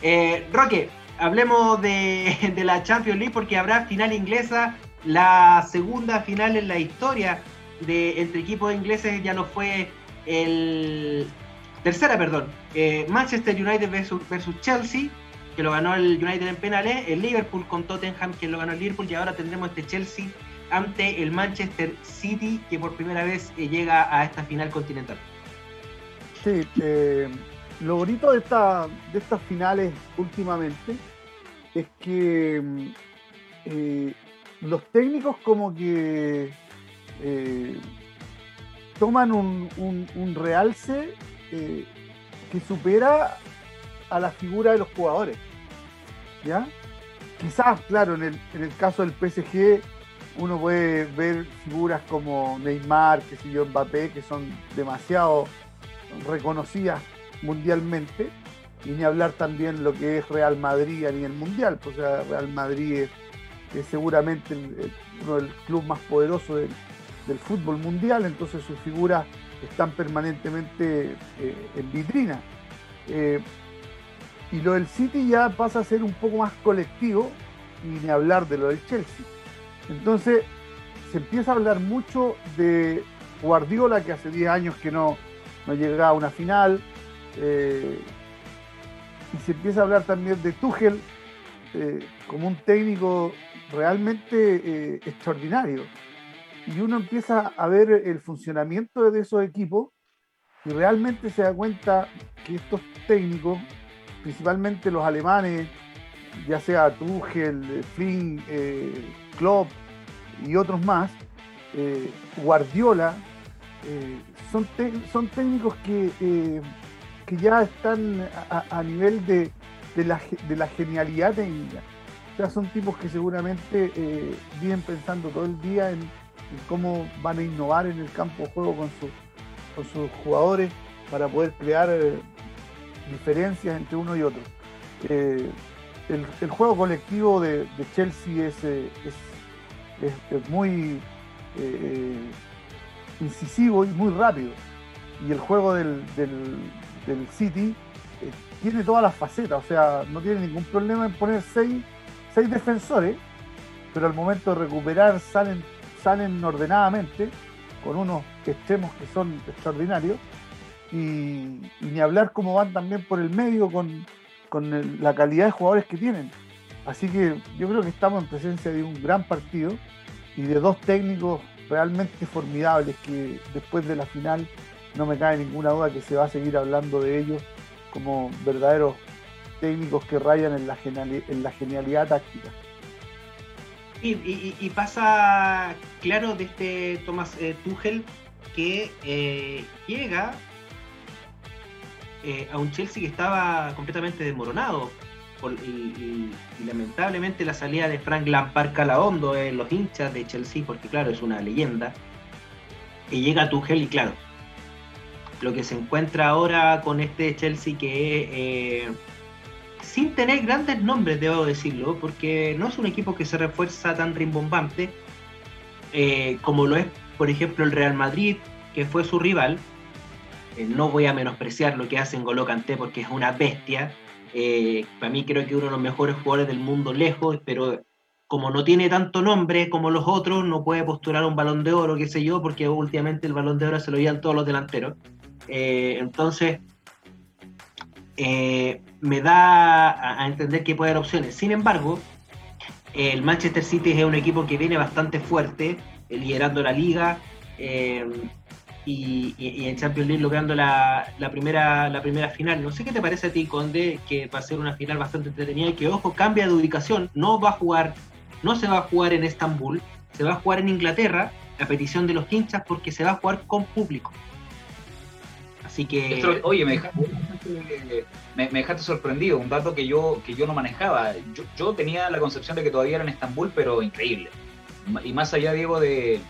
Eh, Roque, hablemos de, la Champions League porque habrá final inglesa, la segunda final en la historia de entre equipos ingleses ya no fue el tercera, perdón, eh, Manchester United versus, Chelsea, que lo ganó el United en penales, el Liverpool con Tottenham, que lo ganó el Liverpool, y ahora tendremos este Chelsea ante el Manchester City, que por primera vez eh, llega a esta final continental. Sí, eh, lo bonito de, esta, de estas finales últimamente es que los técnicos como que eh, toman un, realce eh, que supera a la figura de los jugadores. ¿Ya? Quizás, claro, en el, en el caso del PSG uno puede ver figuras como Neymar, que sé yo, Mbappé, que son demasiado reconocidas mundialmente, y ni hablar también lo que es Real Madrid a nivel mundial, pues Real Madrid es, seguramente uno del club más poderoso del, del fútbol mundial, entonces sus figuras están permanentemente eh, en vitrina. Eh, y lo del City ya pasa a ser un poco más colectivo, y ni hablar de lo del Chelsea. Entonces se empieza a hablar mucho de Guardiola, que hace 10 años que no, no llegaba a una final, eh, y se empieza a hablar también de Tuchel como un técnico realmente extraordinario. Y uno empieza a ver el funcionamiento de esos equipos y realmente se da cuenta que estos técnicos, principalmente los alemanes, ya sea Tuchel, Flynn, eh, Klopp y otros más, eh, Guardiola, eh, son técnicos que, que ya están a, nivel de, de, la, genialidad técnica. O sea, son tipos que seguramente viven pensando todo el día en, cómo van a innovar en el campo de juego con, con sus jugadores para poder crear eh, diferencias entre uno y otro. Eh, el, juego colectivo de, Chelsea es, eh, es, muy incisivo y muy rápido. Y el juego del City tiene todas las facetas, o sea, no tiene ningún problema en poner seis, seis defensores, pero al momento de recuperar salen salen ordenadamente, con unos extremos que son extraordinarios, y, ni hablar cómo van también por el medio con, la calidad de jugadores que tienen. Así que yo creo que estamos en presencia de un gran partido y de dos técnicos realmente formidables que después de la final no me cae ninguna duda que se va a seguir hablando de ellos como verdaderos técnicos que rayan en la, en la genialidad táctica. Y, pasa claro de este Thomas eh, Tuchel que eh, llega eh, a un Chelsea que estaba completamente desmoronado. y, lamentablemente la salida de Frank Lampard calahondo en los hinchas de Chelsea, porque claro, es una leyenda. Y llega Tuchel y claro, lo que se encuentra ahora con este Chelsea que sin tener grandes nombres, debo decirlo, porque no es un equipo que se refuerza tan rimbombante eh, como lo es, por ejemplo, el Real Madrid, que fue su rival. Eh, no voy a menospreciar lo que hace en porque es una bestia. Eh, para mí creo que uno de los mejores jugadores del mundo lejos, pero como no tiene tanto nombre como los otros, no puede postular un balón de oro, qué sé yo, porque últimamente el balón de oro se lo llevan todos los delanteros. Eh, entonces, eh, me da a, entender que puede haber opciones. Sin embargo, el Manchester City es un equipo que viene bastante fuerte, eh, liderando la liga. Y, en Champions League logrando la, primera, la primera final. No sé qué te parece a ti, Conde, que va a ser una final bastante entretenida y que, ojo, cambia de ubicación. No va a jugar no se va a jugar en Estambul, se va a jugar en Inglaterra, a petición de los hinchas, porque se va a jugar con público. Así que. oye, me dejaste, sorprendido, un dato que yo, que yo no manejaba. Yo, tenía la concepción de que todavía era en Estambul, pero increíble. Y más allá, Diego, de.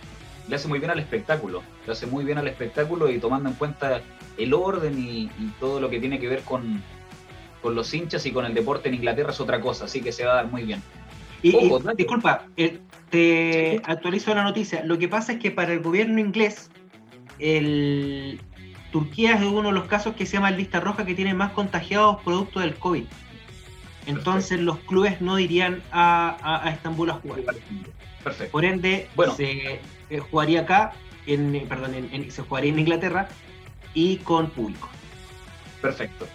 Le hace muy bien al espectáculo. Le hace muy bien al espectáculo y tomando en cuenta el orden y, todo lo que tiene que ver con, con los hinchas y con el deporte en Inglaterra es otra cosa, así que se va a dar muy bien. Y, disculpa, eh, te actualizo la noticia. Lo que pasa es que para el gobierno inglés, el, Turquía es uno de los casos que se llama lista roja que tiene más contagiados producto del COVID. Entonces los clubes no irían a, Estambul a jugar. Perfecto. Por ende, se eh, jugaría acá, en, eh, perdón, se jugaría en Inglaterra y con público. Perfecto.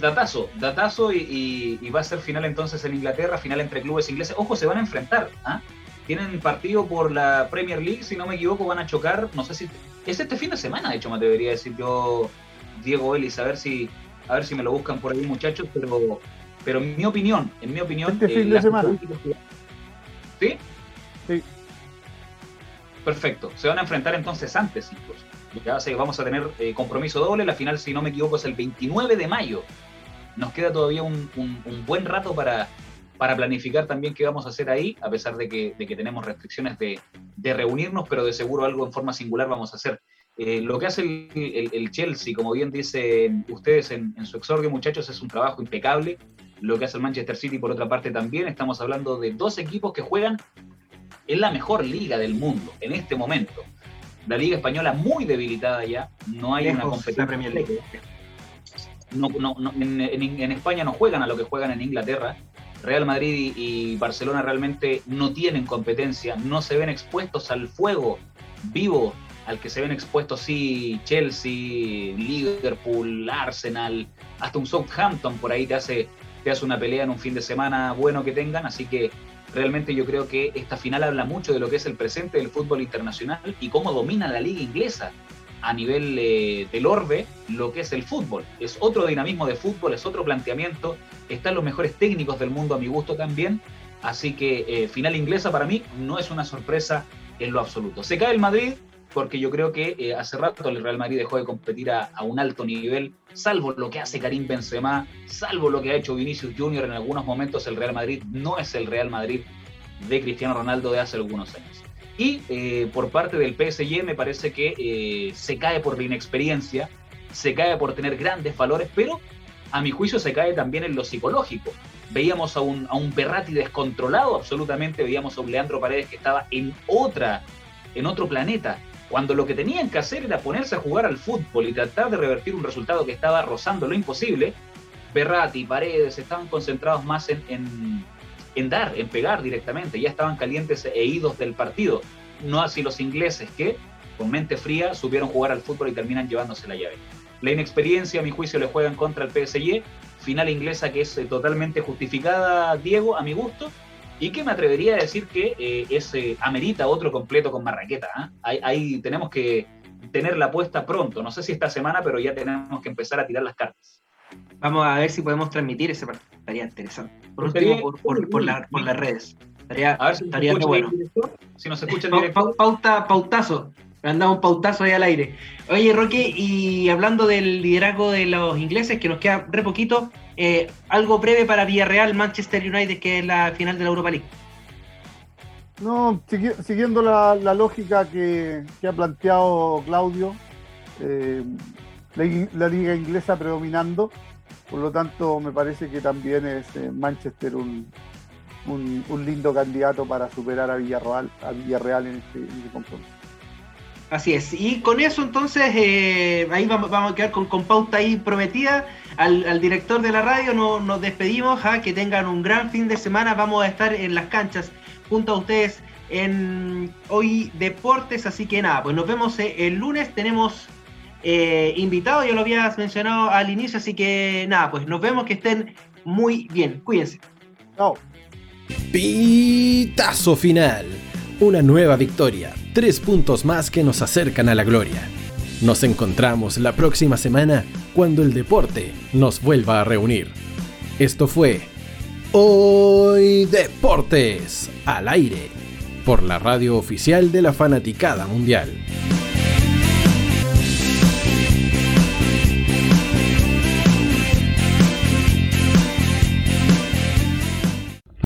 Datazo, datazo y, va a ser final entonces en Inglaterra, final entre clubes ingleses. Ojo, se van a enfrentar. ¿ah? Tienen partido por la Premier League, si no me equivoco, van a chocar. No sé si. Es este fin de semana, de hecho, me debería decir yo, Diego Ellis, a ver si, a ver si me lo buscan por ahí, muchachos. Pero, pero en mi opinión, en mi opinión. Este fin de semana. ¿Sí? Sí. Perfecto. Se van a enfrentar entonces antes, incluso. Ya vamos a tener eh, compromiso doble. La final, si no me equivoco, es el 29 de mayo. Nos queda todavía un, buen rato para, para planificar también qué vamos a hacer ahí, a pesar de que, tenemos restricciones de, reunirnos, pero de seguro algo en forma singular vamos a hacer. Eh, lo que hace el, Chelsea, como bien dicen ustedes en, en, su exordio, muchachos, es un trabajo impecable. Lo que hace el Manchester City, por otra parte, también. Estamos hablando de dos equipos que juegan en la mejor liga del mundo en este momento la Liga Española muy debilitada ya, no hay una competencia. Premier League. No, en, España no juegan a lo que juegan en Inglaterra. Real Madrid y, Barcelona realmente no tienen competencia, no se ven expuestos al fuego vivo al que se ven expuestos sí Chelsea, Liverpool, Arsenal, hasta un Southampton por ahí te hace, te hace una pelea en un fin de semana bueno que tengan, así que realmente yo creo que esta final habla mucho de lo que es el presente del fútbol internacional y cómo domina la liga inglesa a nivel eh, del orbe lo que es el fútbol. Es otro dinamismo de fútbol, es otro planteamiento, están los mejores técnicos del mundo a mi gusto también, así que eh, final inglesa para mí no es una sorpresa en lo absoluto. Se cae el Madrid, porque yo creo que eh, hace rato el Real Madrid dejó de competir a, un alto nivel, salvo lo que hace Karim Benzema, salvo lo que ha hecho Vinicius Junior en algunos momentos, el Real Madrid no es el Real Madrid de Cristiano Ronaldo de hace algunos años. Y eh, por parte del PSG me parece que eh, se cae por la inexperiencia, se cae por tener grandes valores, pero a mi juicio se cae también en lo psicológico. Veíamos a un, a un Berratti descontrolado absolutamente, veíamos a un Leandro Paredes que estaba en otra, en otro planeta cuando lo que tenían que hacer era ponerse a jugar al fútbol y tratar de revertir un resultado que estaba rozando lo imposible, Berratti, Paredes estaban concentrados más en, en, dar, en pegar directamente, ya estaban calientes e idos del partido. No así los ingleses que, con mente fría, supieron jugar al fútbol y terminan llevándose la llave. La inexperiencia, a mi juicio, le juegan contra el PSG, final inglesa que es eh, totalmente justificada, Diego, a mi gusto, y que me atrevería a decir que eh, es, eh, amerita otro completo con Marraqueta. ¿ah? Ahí, tenemos que tener la apuesta pronto, no sé si esta semana, pero ya tenemos que empezar a tirar las cartas. Vamos a ver si podemos transmitir ese partido, estaría interesante. Por último, por, las redes. Estaría, a ver si estaría bueno. si nos escuchan pauta, pautazo. Andamos un pautazo ahí al aire. Oye, Roque, y hablando del liderazgo de los ingleses, que nos queda re poquito, eh, algo breve para Villarreal, Manchester United, que es la final de la Europa League. No, siguiendo la, lógica que, ha planteado Claudio, eh, la, liga inglesa predominando, por lo tanto me parece que también es eh, Manchester un, lindo candidato para superar a Villarreal, a Villarreal en este, en este compromiso. Así es. Y con eso entonces, eh, ahí vamos, a quedar con, pauta ahí prometida. Al, director de la radio no, nos despedimos. ¿ah? Que tengan un gran fin de semana. Vamos a estar en las canchas junto a ustedes en Hoy Deportes. Así que nada, pues nos vemos eh, el lunes. Tenemos eh, invitado, ya lo habías mencionado al inicio. Así que nada, pues nos vemos. Que estén muy bien. Cuídense. Chao. Pitazo final una nueva victoria, tres puntos más que nos acercan a la gloria. Nos encontramos la próxima semana cuando el deporte nos vuelva a reunir. Esto fue Hoy Deportes al aire por la radio oficial de la Fanaticada Mundial.